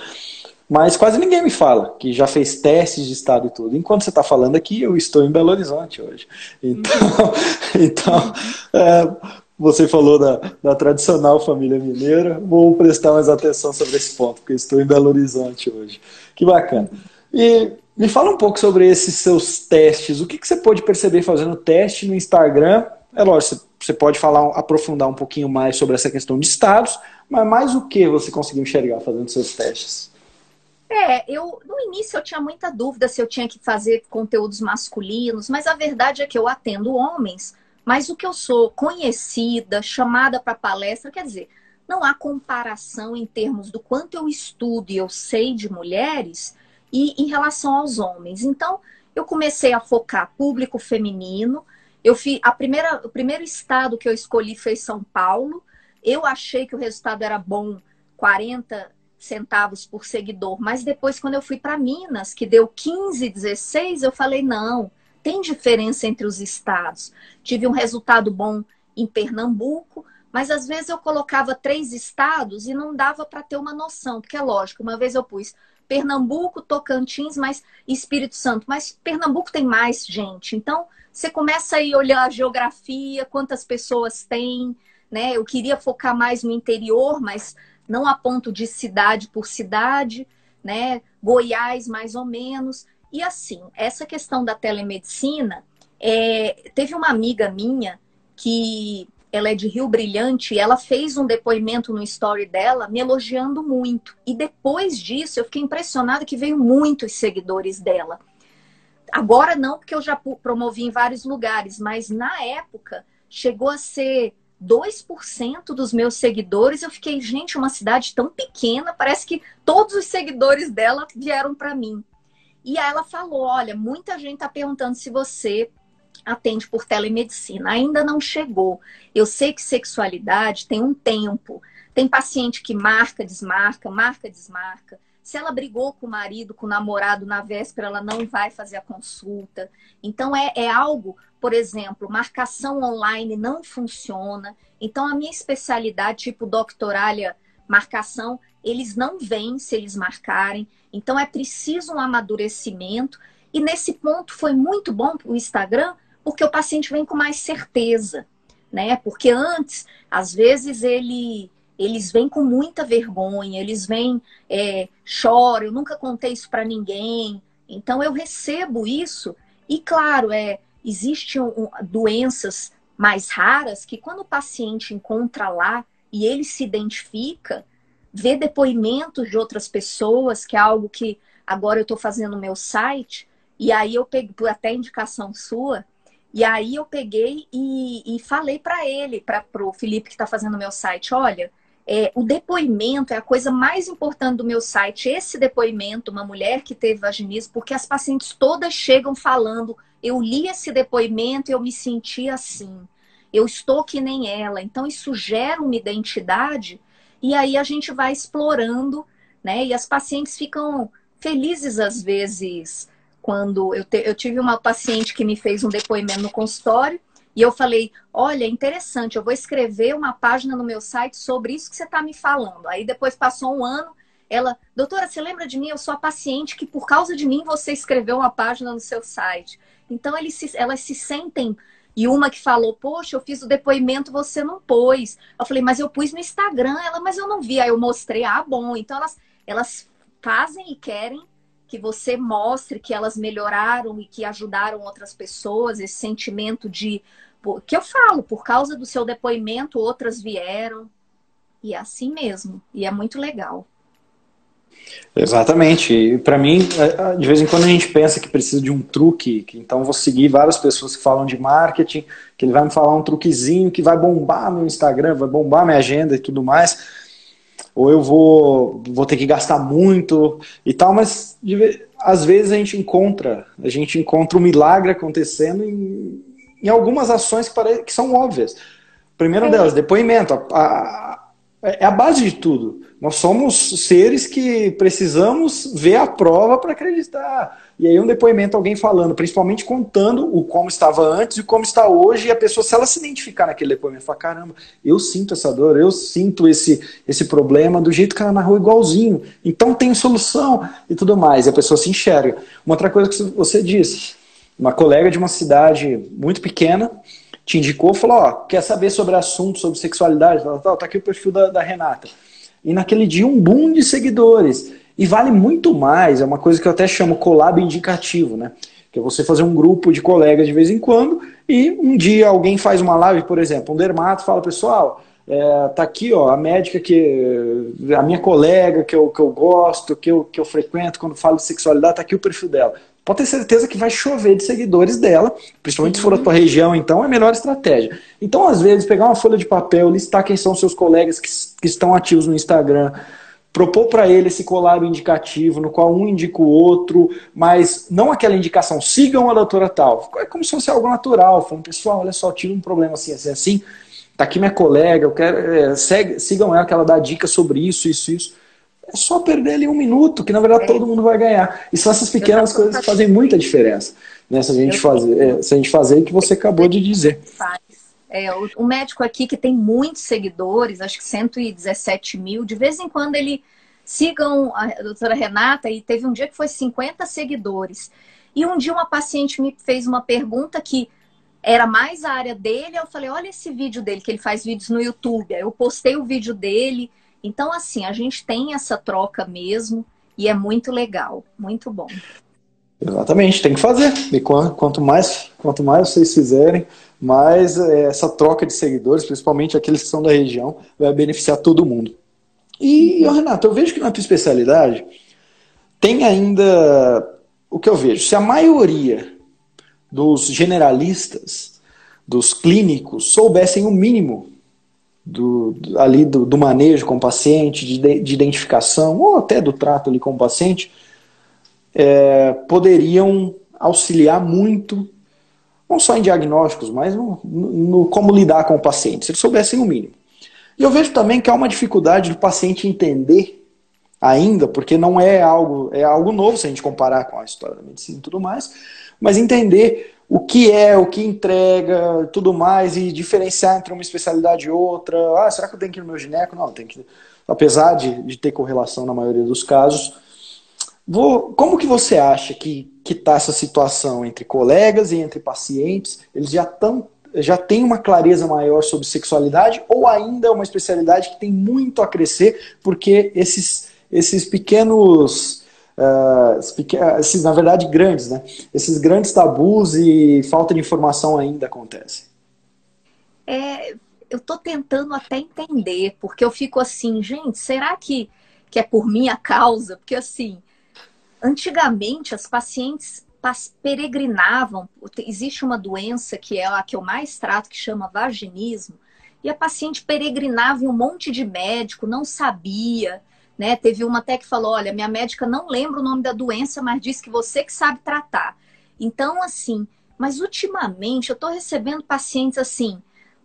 Mas quase ninguém me fala que já fez testes de estado e tudo. Enquanto você está falando aqui, eu estou em Belo Horizonte hoje. Então, então é, você falou da, da tradicional família mineira. Vou prestar mais atenção sobre esse ponto, porque estou em Belo Horizonte hoje. Que bacana. E me fala um pouco sobre esses seus testes. O que, que você pode perceber fazendo teste no Instagram? É lógico, você pode falar, aprofundar um pouquinho mais sobre essa questão de estados, mas mais o que você conseguiu enxergar fazendo seus testes? É, eu no início eu tinha muita dúvida se eu tinha que fazer conteúdos masculinos, mas a verdade é que eu atendo homens Mas o que eu sou conhecida, chamada para palestra, quer dizer, não há comparação em termos do quanto eu estudo e eu sei de mulheres e em relação aos homens. Então, eu comecei a focar público feminino. Eu fiz a primeira, o primeiro estado que eu escolhi foi São Paulo. Eu achei que o resultado era bom, 40 centavos por seguidor, mas depois quando eu fui para Minas, que deu 15, 16, eu falei não, tem diferença entre os estados. Tive um resultado bom em Pernambuco, mas às vezes eu colocava três estados e não dava para ter uma noção, porque é lógico, uma vez eu pus Pernambuco, Tocantins, mas Espírito Santo. Mas Pernambuco tem mais gente. Então, você começa a olhar a geografia, quantas pessoas tem, né? Eu queria focar mais no interior, mas não a ponto de cidade por cidade, né? Goiás, mais ou menos. E assim, essa questão da telemedicina, é... teve uma amiga minha que ela é de Rio Brilhante, e ela fez um depoimento no story dela me elogiando muito. E depois disso, eu fiquei impressionada que veio muitos seguidores dela. Agora não, porque eu já promovi em vários lugares, mas na época chegou a ser 2% dos meus seguidores. Eu fiquei, gente, uma cidade tão pequena, parece que todos os seguidores dela vieram para mim. E aí ela falou: olha, muita gente está perguntando se você atende por telemedicina. Ainda não chegou. Eu sei que sexualidade tem um tempo. Tem paciente que marca, desmarca, marca, desmarca. Se ela brigou com o marido, com o namorado na véspera, ela não vai fazer a consulta. Então, é, é algo, por exemplo, marcação online não funciona. Então, a minha especialidade, tipo doctoralha, marcação, eles não vêm se eles marcarem. Então, é preciso um amadurecimento. E nesse ponto foi muito bom o Instagram, porque o paciente vem com mais certeza, né? Porque antes, às vezes, ele eles vêm com muita vergonha, eles vêm, é, choram, eu nunca contei isso para ninguém. Então eu recebo isso e claro, é, existem doenças mais raras que quando o paciente encontra lá e ele se identifica, vê depoimentos de outras pessoas, que é algo que agora eu estou fazendo no meu site, e aí eu pego até indicação sua, e aí eu peguei e, e falei para ele, para o Felipe que está fazendo o meu site, olha, é, o depoimento é a coisa mais importante do meu site. Esse depoimento, uma mulher que teve vaginismo, porque as pacientes todas chegam falando, eu li esse depoimento e eu me senti assim. Eu estou que nem ela. Então isso gera uma identidade e aí a gente vai explorando, né? E as pacientes ficam felizes às vezes quando eu, te, eu tive uma paciente que me fez um depoimento no consultório e eu falei: Olha, interessante, eu vou escrever uma página no meu site sobre isso que você está me falando. Aí depois passou um ano, ela, doutora, você lembra de mim? Eu sou a paciente que por causa de mim você escreveu uma página no seu site. Então eles se, elas se sentem. E uma que falou, poxa, eu fiz o depoimento, você não pôs. Eu falei, mas eu pus no Instagram. Ela, mas eu não vi. Aí eu mostrei, ah, bom. Então elas, elas fazem e querem que você mostre que elas melhoraram e que ajudaram outras pessoas, esse sentimento de que eu falo, por causa do seu depoimento, outras vieram. E é assim mesmo. E é muito legal. Exatamente. E para mim, é, é, de vez em quando a gente pensa que precisa de um truque, que então vou seguir várias pessoas que falam de marketing, que ele vai me falar um truquezinho que vai bombar meu Instagram, vai bombar minha agenda e tudo mais ou eu vou, vou ter que gastar muito e tal, mas de, às vezes a gente encontra, a gente encontra um milagre acontecendo em, em algumas ações que, pare, que são óbvias. Primeiro é. delas, depoimento. A, a, é a base de tudo. Nós somos seres que precisamos ver a prova para acreditar. E aí um depoimento, alguém falando, principalmente contando o como estava antes e como está hoje, e a pessoa, se ela se identificar naquele depoimento, fala, caramba, eu sinto essa dor, eu sinto esse, esse problema do jeito que ela narrou igualzinho. Então tem solução e tudo mais. E a pessoa se enxerga. Uma outra coisa que você disse, uma colega de uma cidade muito pequena te indicou, falou, ó, quer saber sobre assunto, sobre sexualidade, tal, tal, tá aqui o perfil da, da Renata. E naquele dia um boom de seguidores. E vale muito mais, é uma coisa que eu até chamo collab indicativo, né? Que é você fazer um grupo de colegas de vez em quando e um dia alguém faz uma live, por exemplo, um dermato fala, pessoal, é, tá aqui ó, a médica que. a minha colega que eu, que eu gosto, que eu, que eu frequento quando falo de sexualidade, tá aqui o perfil dela. Pode ter certeza que vai chover de seguidores dela, principalmente se for da tua região, então é a melhor estratégia. Então, às vezes, pegar uma folha de papel, listar quem são seus colegas que, que estão ativos no Instagram, propor para ele esse collab indicativo, no qual um indica o outro, mas não aquela indicação, sigam a doutora tal. É como se fosse algo natural, falando, pessoal, olha só, tive um problema assim, assim, assim, tá aqui minha colega, eu quero, é, segue, sigam ela que ela dá dicas sobre isso, isso, isso. É só perder ali um minuto, que na verdade é. todo mundo vai ganhar. E são essas pequenas coisas que fazem muita diferença. Né, se, a gente fazer, é, se a gente fazer o que você acabou de dizer. É, o, o, médico aqui que tem muitos seguidores, acho que 117 mil, de vez em quando ele sigam a doutora Renata e teve um dia que foi 50 seguidores. E um dia uma paciente me fez uma pergunta que era mais a área dele, eu falei, olha esse vídeo dele, que ele faz vídeos no YouTube. Aí eu postei o vídeo dele. Então, assim, a gente tem essa troca mesmo e é muito legal, muito bom. Exatamente, tem que fazer. E quanto mais, quanto mais vocês fizerem, mas é, essa troca de seguidores, principalmente aqueles que são da região, vai beneficiar todo mundo. E, Renato, eu vejo que na tua especialidade tem ainda o que eu vejo. Se a maioria dos generalistas, dos clínicos, soubessem o mínimo do, ali do, do manejo com o paciente, de, de, identificação, ou até do trato ali com o paciente, é, poderiam auxiliar muito não só em diagnósticos, mas no, no, como lidar com o paciente, se eles soubessem o mínimo. E eu vejo também que há uma dificuldade do paciente entender ainda, porque não é algo, é algo novo se a gente comparar com a história da medicina e tudo mais, mas entender o que é, o que entrega, tudo mais, e diferenciar entre uma especialidade e outra. Ah, será que eu tenho que ir no meu gineco? Não, tem que. Apesar de, de ter correlação na maioria dos casos. Vou, como que você acha que está essa situação entre colegas e entre pacientes? Eles já estão já tem uma clareza maior sobre sexualidade ou ainda é uma especialidade que tem muito a crescer porque esses, esses pequenos uh, esses, na verdade grandes né esses grandes tabus e falta de informação ainda acontecem é, eu estou tentando até entender porque eu fico assim gente será que que é por minha causa porque assim Antigamente, as pacientes peregrinavam. Existe uma doença que é a que eu mais trato, que chama vaginismo, e a paciente peregrinava em um monte de médico, não sabia. Né? Teve uma até que falou: olha, minha médica não lembra o nome da doença, mas diz que você que sabe tratar. Então, assim, mas ultimamente eu estou recebendo pacientes assim.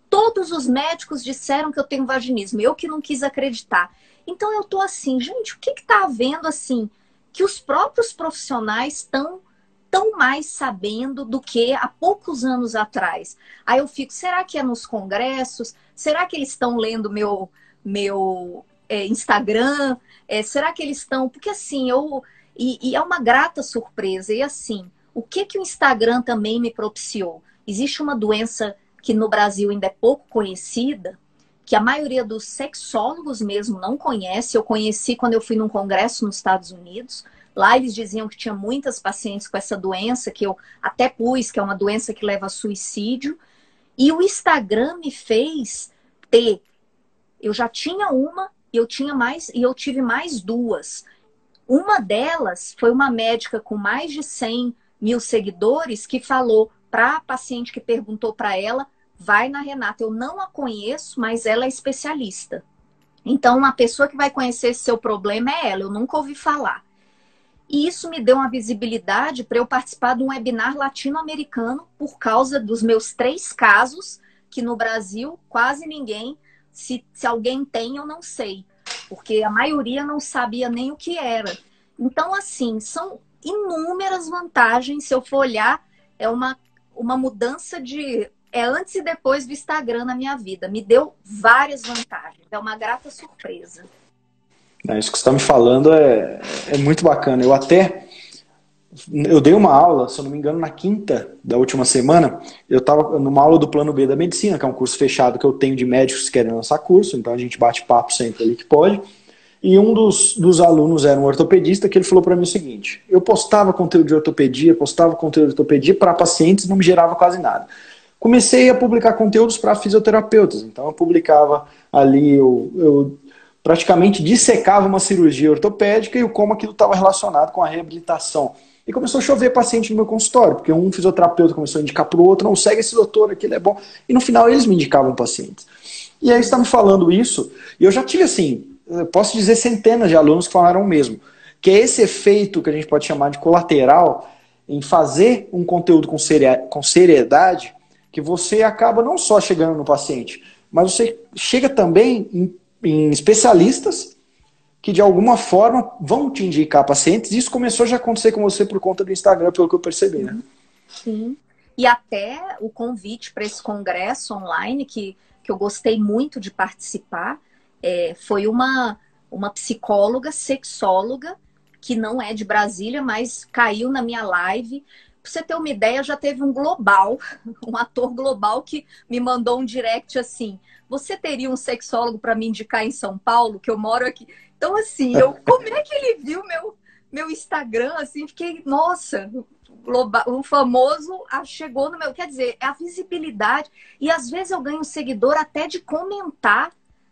Todos os médicos disseram que eu tenho vaginismo, eu que não quis acreditar. Então eu tô assim, gente, o que está havendo assim? que os próprios profissionais estão tão mais sabendo do que há poucos anos atrás. Aí eu fico, será que é nos congressos? Será que eles estão lendo meu meu é, Instagram? É, será que eles estão? Porque assim, eu e, e, é uma grata surpresa. E assim, o que que o Instagram também me propiciou? Existe uma doença que no Brasil ainda é pouco conhecida, que a maioria dos sexólogos mesmo não conhece. Eu conheci quando eu fui num congresso nos Estados Unidos. Lá eles diziam que tinha muitas pacientes com essa doença, que eu até pus, que é uma doença que leva a suicídio. E o Instagram me fez ter. Eu já tinha uma e eu tinha mais e eu tive mais duas. Uma delas foi uma médica com mais de 100 mil seguidores que falou para a paciente que perguntou para ela vai na Renata. Eu não a conheço, mas ela é especialista. Então, uma pessoa que vai conhecer seu problema é ela. Eu nunca ouvi falar. E isso me deu uma visibilidade para eu participar de um webinar latino-americano por causa dos meus três casos, que no Brasil quase ninguém, se, se alguém tem, eu não sei, porque a maioria não sabia nem o que era. Então, assim, são inúmeras vantagens. Se eu for olhar, é uma, uma mudança de é antes e depois do Instagram na minha vida. Me deu várias vantagens. É uma grata surpresa. É, isso que você está me falando é, é muito bacana. Eu até eu dei uma aula, se eu não me engano, na quinta da última semana. Eu estava numa aula do Plano B da Medicina, que é um curso fechado que eu tenho de médicos que querem lançar curso, então a gente bate papo sempre ali que pode. E um dos, dos alunos era um ortopedista que ele falou para mim o seguinte: eu postava conteúdo de ortopedia, postava conteúdo de ortopedia para pacientes, não me gerava quase nada comecei a publicar conteúdos para fisioterapeutas. Então eu publicava ali, eu, eu, praticamente dissecava uma cirurgia ortopédica e como aquilo estava relacionado com a reabilitação. E começou a chover paciente no meu consultório, porque um fisioterapeuta começou a indicar para o outro, não, segue esse doutor aqui, ele é bom. E no final eles me indicavam pacientes. E aí está me falando isso, e eu já tive assim, posso dizer centenas de alunos que falaram o mesmo, que é esse efeito que a gente pode chamar de colateral em fazer um conteúdo com, com seriedade, que você acaba não só chegando no paciente, mas você chega também em, em especialistas que de alguma forma vão te indicar pacientes. Isso começou já a acontecer com você por conta do Instagram, pelo que eu percebi, né? Sim. E até o convite para esse congresso online, que, que eu gostei muito de participar, é, foi uma, uma psicóloga, sexóloga, que não é de Brasília, mas caiu na minha live. Pra você ter uma ideia, já teve um global, um ator global que me mandou um direct assim: você teria um sexólogo para me indicar em São Paulo, que eu moro aqui? Então, assim, eu, como é que ele viu meu, meu Instagram? Assim, fiquei, nossa, o famoso chegou no meu. Quer dizer, é a visibilidade. E às vezes eu ganho seguidor até de comentar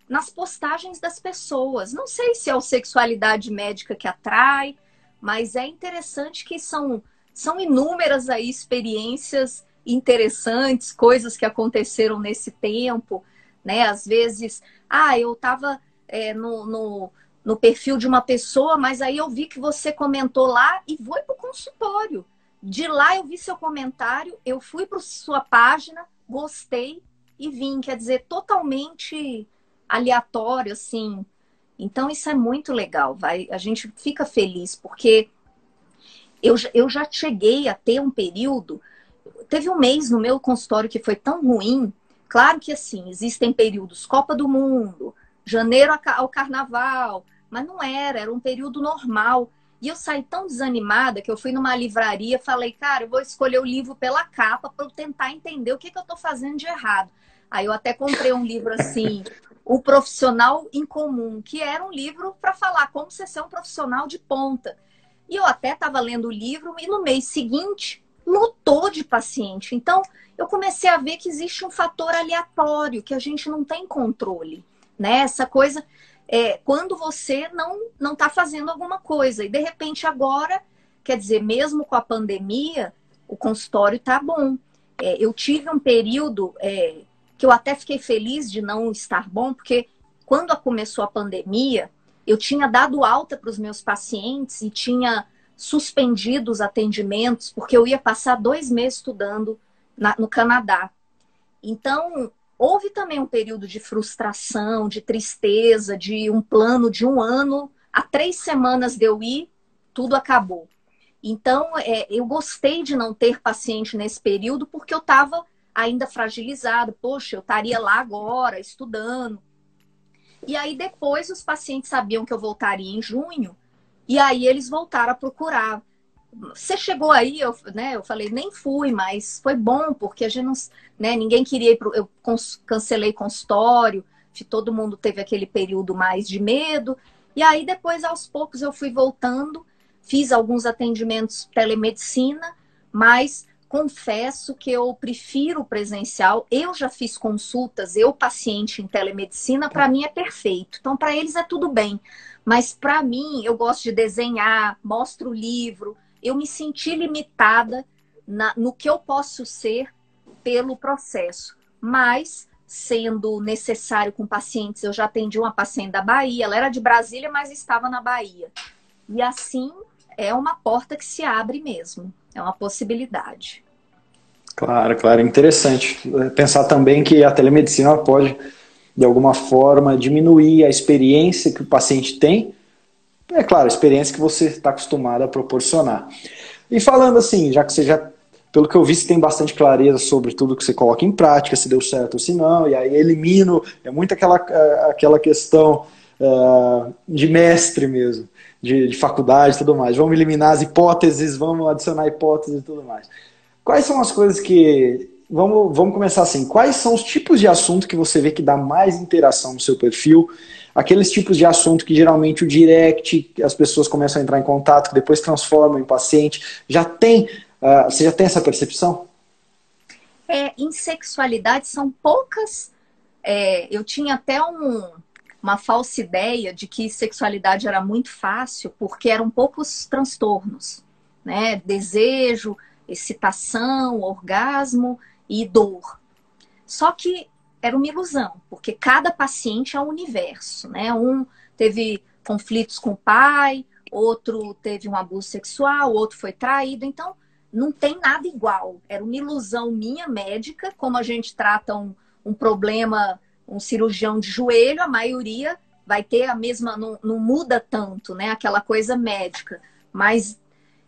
nas postagens das pessoas. Não sei se é a sexualidade médica que atrai, mas é interessante que são, são inúmeras aí experiências interessantes, coisas que aconteceram nesse tempo, né? Às vezes, ah, eu estava é, no, no no perfil de uma pessoa, mas aí eu vi que você comentou lá e foi para o consultório. De lá eu vi seu comentário, eu fui para sua página, gostei e vim. Quer dizer, totalmente aleatório, assim. Então isso é muito legal, vai. A gente fica feliz porque eu, eu já cheguei a ter um período. Teve um mês no meu consultório que foi tão ruim. Claro que assim, existem períodos Copa do Mundo, janeiro ao carnaval, mas não era, era um período normal. E eu saí tão desanimada que eu fui numa livraria falei, cara, eu vou escolher o livro pela capa para eu tentar entender o que, que eu estou fazendo de errado. Aí eu até comprei um livro assim, O Profissional em Comum, que era um livro para falar como você ser um profissional de ponta. E eu até estava lendo o livro e no mês seguinte lotou de paciente. Então eu comecei a ver que existe um fator aleatório que a gente não tem controle, né? Essa coisa é, quando você não não está fazendo alguma coisa. E de repente agora, quer dizer, mesmo com a pandemia, o consultório está bom. É, eu tive um período é, que eu até fiquei feliz de não estar bom, porque quando começou a pandemia, eu tinha dado alta para os meus pacientes e tinha suspendido os atendimentos, porque eu ia passar dois meses estudando na, no Canadá. Então, Houve também um período de frustração, de tristeza, de um plano de um ano. Há três semanas de eu ir, tudo acabou. Então, é, eu gostei de não ter paciente nesse período porque eu estava ainda fragilizado. Poxa, eu estaria lá agora, estudando. E aí, depois, os pacientes sabiam que eu voltaria em junho. E aí, eles voltaram a procurar. Você chegou aí, eu, né, eu falei, nem fui, mas foi bom, porque a gente não, né, ninguém queria ir pro, eu cancelei consultório, todo mundo teve aquele período mais de medo, e aí depois, aos poucos, eu fui voltando, fiz alguns atendimentos telemedicina, mas confesso que eu prefiro o presencial. Eu já fiz consultas, eu paciente em telemedicina, para mim é perfeito. Então, para eles é tudo bem. Mas para mim, eu gosto de desenhar, mostro o livro, eu me senti limitada na, no que eu posso ser pelo processo. Mas, sendo necessário com pacientes, eu já atendi uma paciente da Bahia, ela era de Brasília, mas estava na Bahia. E assim é uma porta que se abre mesmo, é uma possibilidade. Claro, claro, interessante. Pensar também que a telemedicina pode, de alguma forma, diminuir a experiência que o paciente tem é claro, a experiência que você está acostumado a proporcionar. E falando assim, já que você já, pelo que eu vi, você tem bastante clareza sobre tudo que você coloca em prática, se deu certo ou se não, e aí elimino, é muito aquela, aquela questão uh, de mestre mesmo, de, de faculdade e tudo mais. Vamos eliminar as hipóteses, vamos adicionar hipóteses e tudo mais. Quais são as coisas que. Vamos, vamos começar assim. Quais são os tipos de assunto que você vê que dá mais interação no seu perfil? aqueles tipos de assunto que geralmente o direct, as pessoas começam a entrar em contato, que depois transformam em paciente, já tem, uh, você já tem essa percepção? É, em sexualidade são poucas. É, eu tinha até um, uma falsa ideia de que sexualidade era muito fácil, porque eram poucos transtornos. né? Desejo, excitação, orgasmo e dor. Só que era uma ilusão, porque cada paciente é um universo, né? Um teve conflitos com o pai, outro teve um abuso sexual, outro foi traído, então não tem nada igual. Era uma ilusão minha médica, como a gente trata um, um problema, um cirurgião de joelho, a maioria vai ter a mesma, não, não muda tanto, né? Aquela coisa médica. Mas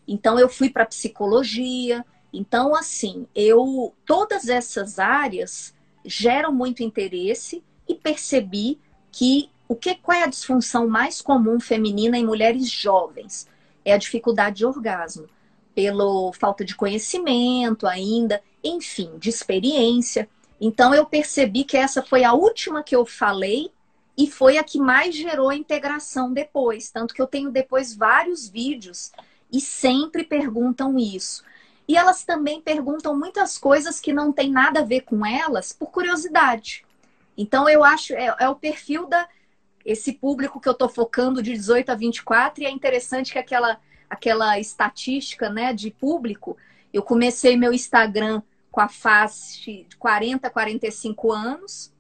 então eu fui para psicologia. Então, assim, eu todas essas áreas geram muito interesse e percebi que o que qual é a disfunção mais comum feminina em mulheres jovens? É a dificuldade de orgasmo, pela falta de conhecimento ainda, enfim, de experiência. Então eu percebi que essa foi a última que eu falei e foi a que mais gerou integração depois, tanto que eu tenho depois vários vídeos e sempre perguntam isso. E elas também perguntam muitas coisas que não tem nada a ver com elas por curiosidade. Então eu acho é, é o perfil da esse público que eu estou focando de 18 a 24 e é interessante que aquela aquela estatística, né, de público, eu comecei meu Instagram com a faixa de 40 a 45 anos,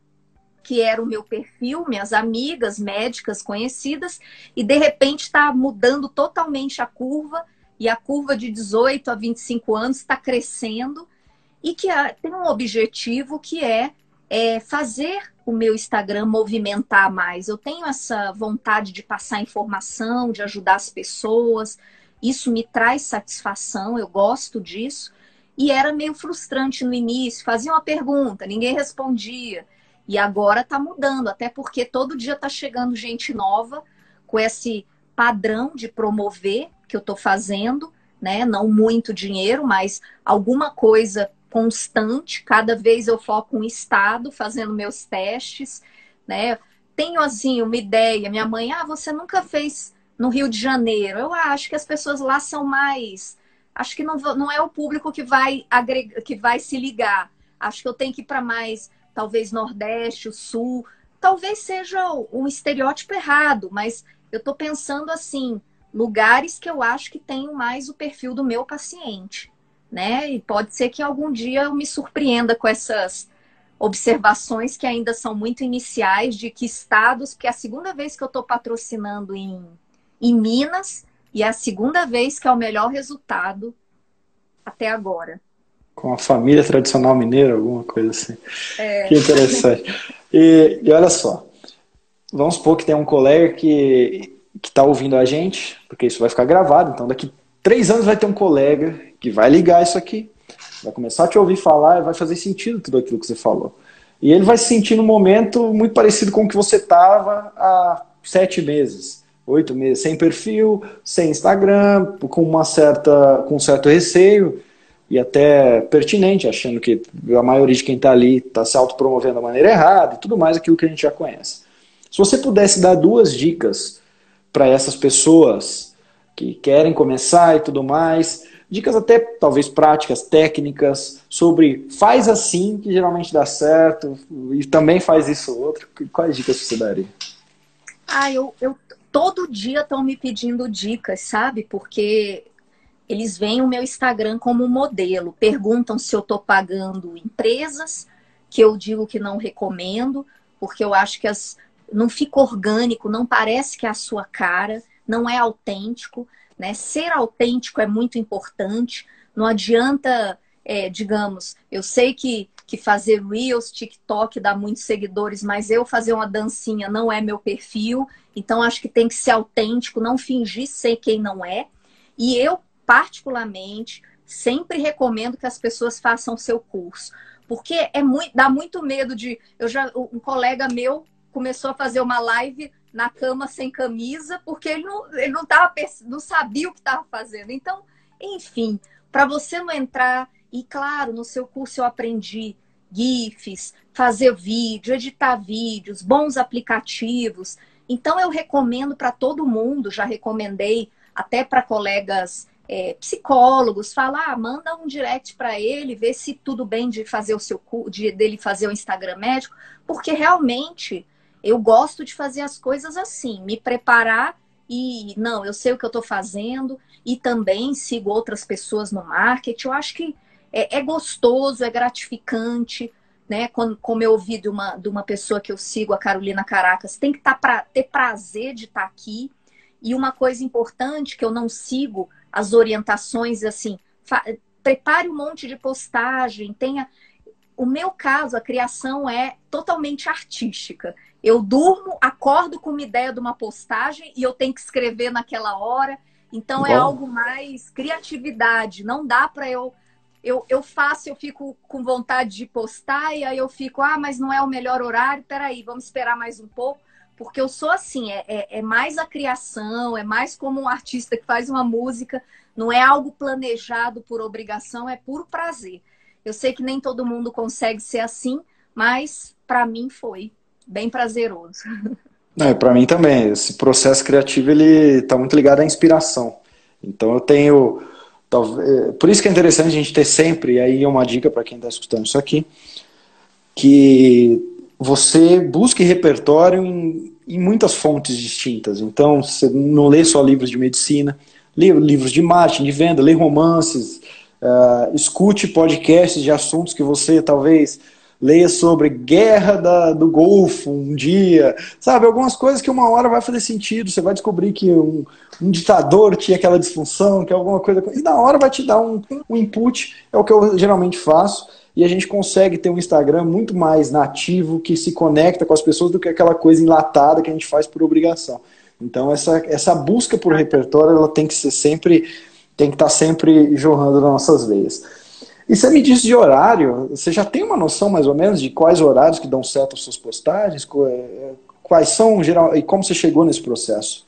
que era o meu perfil, minhas amigas médicas conhecidas, e de repente está mudando totalmente a curva, e a curva de 18 a 25 anos está crescendo, e que tem um objetivo que é, é fazer o meu Instagram movimentar mais. Eu tenho essa vontade de passar informação, de ajudar as pessoas, isso me traz satisfação, eu gosto disso. E era meio frustrante no início, fazia uma pergunta, ninguém respondia. E agora está mudando, até porque todo dia está chegando gente nova com esse padrão de promover que eu estou fazendo, né? Não muito dinheiro, mas alguma coisa constante. Cada vez eu foco um estado fazendo meus testes, né? Tenho assim uma ideia. Minha mãe, ah, você nunca fez no Rio de Janeiro? Eu acho que as pessoas lá são mais acho que não, não é o público que vai, agregar, que vai se ligar. Acho que eu tenho que ir para mais, talvez, Nordeste, o Sul. Talvez seja um estereótipo errado, mas eu estou pensando assim, lugares que eu acho que tenham mais o perfil do meu paciente, né? E pode ser que algum dia eu me surpreenda com essas observações que ainda são muito iniciais de que estados, que é a segunda vez que eu estou patrocinando em, em Minas, e é a segunda vez que é o melhor resultado até agora. Com a família tradicional mineira, alguma coisa assim. É. Que interessante. e, e olha só, vamos supor que tem um colega que está ouvindo a gente, porque isso vai ficar gravado, então daqui três anos vai ter um colega que vai ligar isso aqui, vai começar a te ouvir falar e vai fazer sentido tudo aquilo que você falou. E ele vai se sentir num momento muito parecido com o que você estava há sete meses oito meses sem perfil, sem Instagram, com uma certa, com um certo receio e até pertinente, achando que a maioria de quem está ali está se autopromovendo da maneira errada e tudo mais aquilo que a gente já conhece. Se você pudesse dar duas dicas para essas pessoas que querem começar e tudo mais, dicas até talvez práticas, técnicas, sobre faz assim que geralmente dá certo e também faz isso outro, quais dicas você daria? Ah, eu, eu todo dia estão me pedindo dicas, sabe? Porque eles veem o meu Instagram como modelo, perguntam se eu estou pagando empresas, que eu digo que não recomendo, porque eu acho que as, não fica orgânico, não parece que é a sua cara, não é autêntico. Né? Ser autêntico é muito importante. Não adianta, é, digamos, eu sei que, que fazer Reels, TikTok dá muitos seguidores, mas eu fazer uma dancinha não é meu perfil. Então, acho que tem que ser autêntico, não fingir ser quem não é. E eu, particularmente, sempre recomendo que as pessoas façam seu curso. Porque é muito, dá muito medo de. Eu já, um colega meu começou a fazer uma live na cama sem camisa, porque ele não, ele não, tava, não sabia o que estava fazendo. Então, enfim, para você não entrar, e claro, no seu curso eu aprendi GIFs, fazer vídeo, editar vídeos, bons aplicativos. Então, eu recomendo para todo mundo, já recomendei até para colegas é, psicólogos, falar, ah, manda um direct para ele, ver se tudo bem de fazer o seu de dele fazer o Instagram médico, porque realmente eu gosto de fazer as coisas assim, me preparar e não, eu sei o que eu estou fazendo e também sigo outras pessoas no marketing. Eu acho que é, é gostoso, é gratificante, né? Quando, como eu ouvi de uma, de uma pessoa que eu sigo, a Carolina Caracas, tem que tá pra, ter prazer de estar tá aqui. E uma coisa importante que eu não sigo as orientações assim, prepare um monte de postagem, tenha. O meu caso, a criação é totalmente artística. Eu durmo, acordo com uma ideia de uma postagem e eu tenho que escrever naquela hora. Então é Bom. é algo mais criatividade. Não dá para eu, eu. Eu faço, eu fico com vontade de postar e aí eu fico, ah, mas não é o melhor horário. Peraí, vamos esperar mais um pouco. Porque eu sou assim, é, é, é mais a criação, é mais como um artista que faz uma música, não é algo planejado por obrigação, é puro prazer. Eu sei que nem todo mundo consegue ser assim, mas para mim foi bem prazeroso. É, para mim também. Esse processo criativo ele está muito ligado à inspiração. Então eu tenho, talvez, por isso que é interessante a gente ter sempre aí uma dica para quem está escutando isso aqui, que você busque repertório em, em, muitas fontes distintas. Então você não lê só livros de medicina, lê livros de marketing, de venda, lê romances, uh, escute podcasts de assuntos que você talvez leia sobre guerra da, do Golfo um dia, sabe? Algumas coisas que uma hora vai fazer sentido, você vai descobrir que um, um ditador tinha aquela disfunção, que alguma coisa. E na hora vai te dar um, um input, é o que eu geralmente faço. E a gente consegue ter um Instagram muito mais nativo, que se conecta com as pessoas, do que aquela coisa enlatada que a gente faz por obrigação. Então, essa, essa busca por repertório ela tem que ser sempre, tem que estar sempre jorrando nas nossas veias. E você me disse de horário, você já tem uma noção mais ou menos de quais horários que dão certo as suas postagens? É, quais são, geral, e como você chegou nesse processo?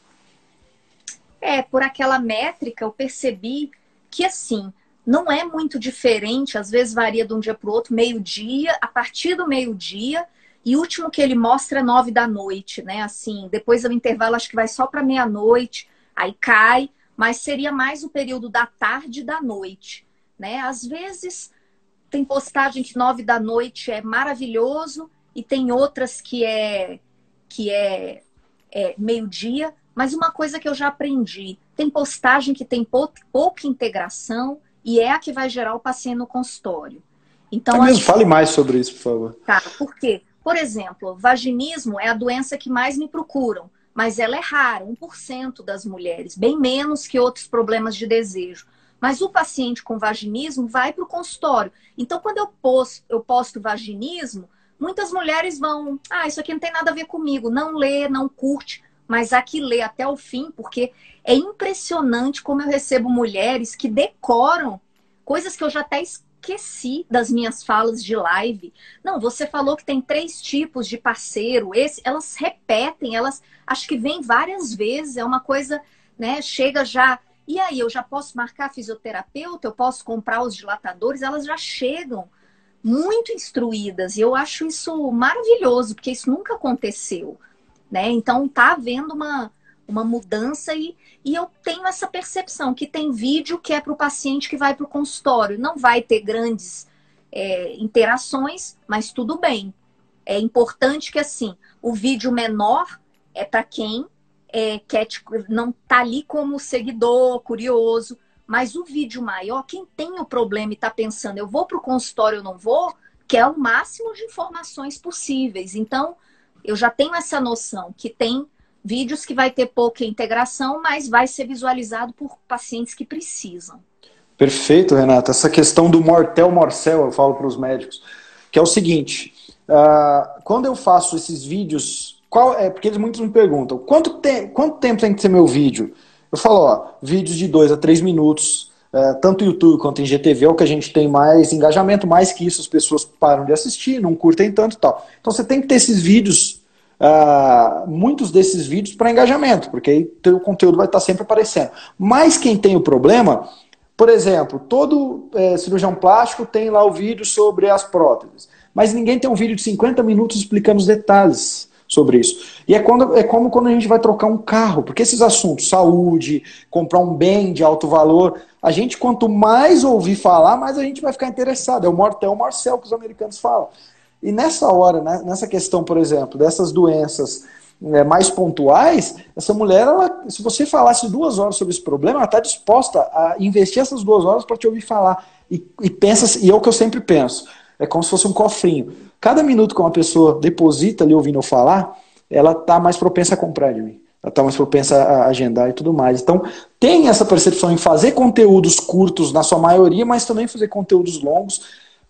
É, por aquela métrica eu percebi que assim, não é muito diferente, às vezes varia de um dia para o outro, meio-dia, a partir do meio-dia, e o último que ele mostra é nove da noite, né? Assim, depois do intervalo acho que vai só para meia-noite, aí cai, mas seria mais o período da tarde e da noite né? Às vezes tem postagem que nove da noite é maravilhoso e tem outras que é que é, é meio-dia. Mas uma coisa que eu já aprendi, tem postagem que tem pouca integração e é a que vai gerar o paciente no consultório. Então, é mesmo, fale mais sobre isso, por favor. Tá, por quê? Por exemplo, vaginismo é a doença que mais me procuram, mas ela é rara, 1% das mulheres, bem menos que outros problemas de desejo. Mas o paciente com vaginismo vai para o consultório. Então, quando eu posto, eu posto vaginismo, muitas mulheres vão, ah, isso aqui não tem nada a ver comigo, não lê, não curte, mas aqui lê até o fim, porque é impressionante como eu recebo mulheres que decoram coisas que eu já até esqueci das minhas falas de live. Não, você falou que tem três tipos de parceiro, esse, elas repetem, elas acho que vêm várias vezes, é uma coisa, né, chega já e aí, eu já posso marcar fisioterapeuta, eu posso comprar os dilatadores, elas já chegam muito instruídas. E eu acho isso maravilhoso, porque isso nunca aconteceu. Né? Então, tá havendo uma, uma mudança e, e eu tenho essa percepção que tem vídeo que é para o paciente que vai para o consultório. Não vai ter grandes é, interações, mas tudo bem. É importante que, assim, o vídeo menor é para quem é, quer não tá ali como seguidor, curioso, mas o vídeo maior, quem tem o problema e está pensando, eu vou para o consultório ou não vou, quer o máximo de informações possíveis. Então, eu já tenho essa noção que tem vídeos que vai ter pouca integração, mas vai ser visualizado por pacientes que precisam. Perfeito, Renata. Essa questão do mortel morcel, eu falo para os médicos, que é o seguinte: uh, quando eu faço esses vídeos qual é? Porque eles muitos me perguntam, quanto, te, quanto tempo tem que ser meu vídeo? Eu falo, ó, vídeos de 2 a 3 minutos, é, tanto YouTube quanto em GTV é o que a gente tem mais engajamento, mais que isso as pessoas param de assistir, não curtem tanto e tal. Então você tem que ter esses vídeos, uh, muitos desses vídeos para engajamento, porque aí o conteúdo vai estar sempre aparecendo. Mas quem tem o problema, por exemplo, todo é, cirurgião plástico tem lá o vídeo sobre as próteses, mas ninguém tem um vídeo de 50 minutos explicando os detalhes sobre isso. E é, quando, é como quando a gente vai trocar um carro, porque esses assuntos, saúde, comprar um bem de alto valor, a gente, quanto mais ouvir falar, mais a gente vai ficar interessado. É o mortel Marcel que os americanos falam. E nessa hora, né, nessa questão, por exemplo, dessas doenças é, mais pontuais, essa mulher, ela, se você falasse duas horas sobre esse problema, ela está disposta a investir essas duas horas para te ouvir falar. E, e pensa, e é o que eu sempre penso, é como se fosse um cofrinho. Cada minuto que uma pessoa deposita ali ouvindo eu falar, ela está mais propensa a comprar de mim. Ela está mais propensa a agendar e tudo mais. Então, tem essa percepção em fazer conteúdos curtos na sua maioria, mas também fazer conteúdos longos,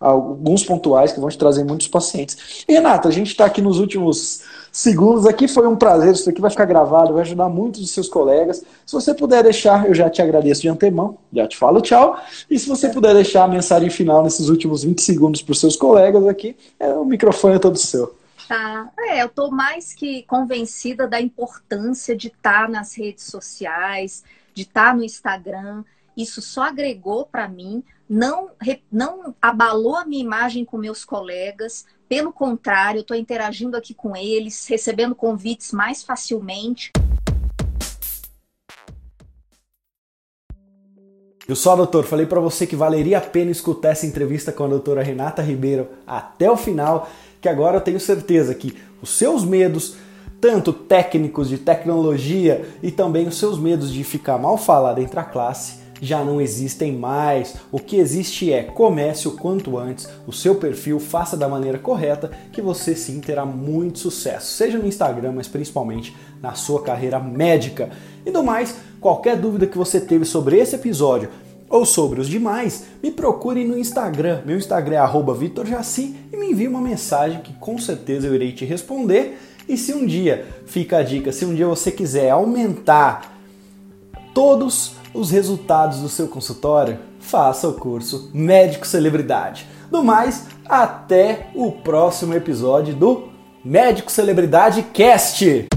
alguns pontuais que vão te trazer muitos pacientes. E, Renata, a gente está aqui nos últimos segundos aqui. Foi um prazer. Isso aqui vai ficar gravado, vai ajudar muitos dos seus colegas. Se você puder deixar, eu já te agradeço de antemão, já te falo tchau. E se você puder deixar a mensagem final nesses últimos 20 segundos para os seus colegas aqui, é, o microfone é todo seu. Tá. É, eu estou mais que convencida da importância de estar tá nas redes sociais, de estar tá no Instagram. Isso só agregou para mim, não, não abalou a minha imagem com meus colegas, pelo contrário, eu estou interagindo aqui com eles, recebendo convites mais facilmente. Eu só, doutor, falei para você que valeria a pena escutar essa entrevista com a doutora Renata Ribeiro até o final, que agora eu tenho certeza que os seus medos, tanto técnicos de tecnologia e também os seus medos de ficar mal falado entre a classe, já não existem mais. O que existe é comece o quanto antes o seu perfil, faça da maneira correta, que você sim terá muito sucesso, seja no Instagram, mas principalmente na sua carreira médica. E do mais, qualquer dúvida que você teve sobre esse episódio ou sobre os demais, me procure no Instagram. Meu Instagram é VitorJaci e me envie uma mensagem que com certeza eu irei te responder. E se um dia, fica a dica, se um dia você quiser aumentar todos os resultados do seu consultório, faça o curso Médico Celebridade. No mais, até o próximo episódio do Médico Celebridade Cast.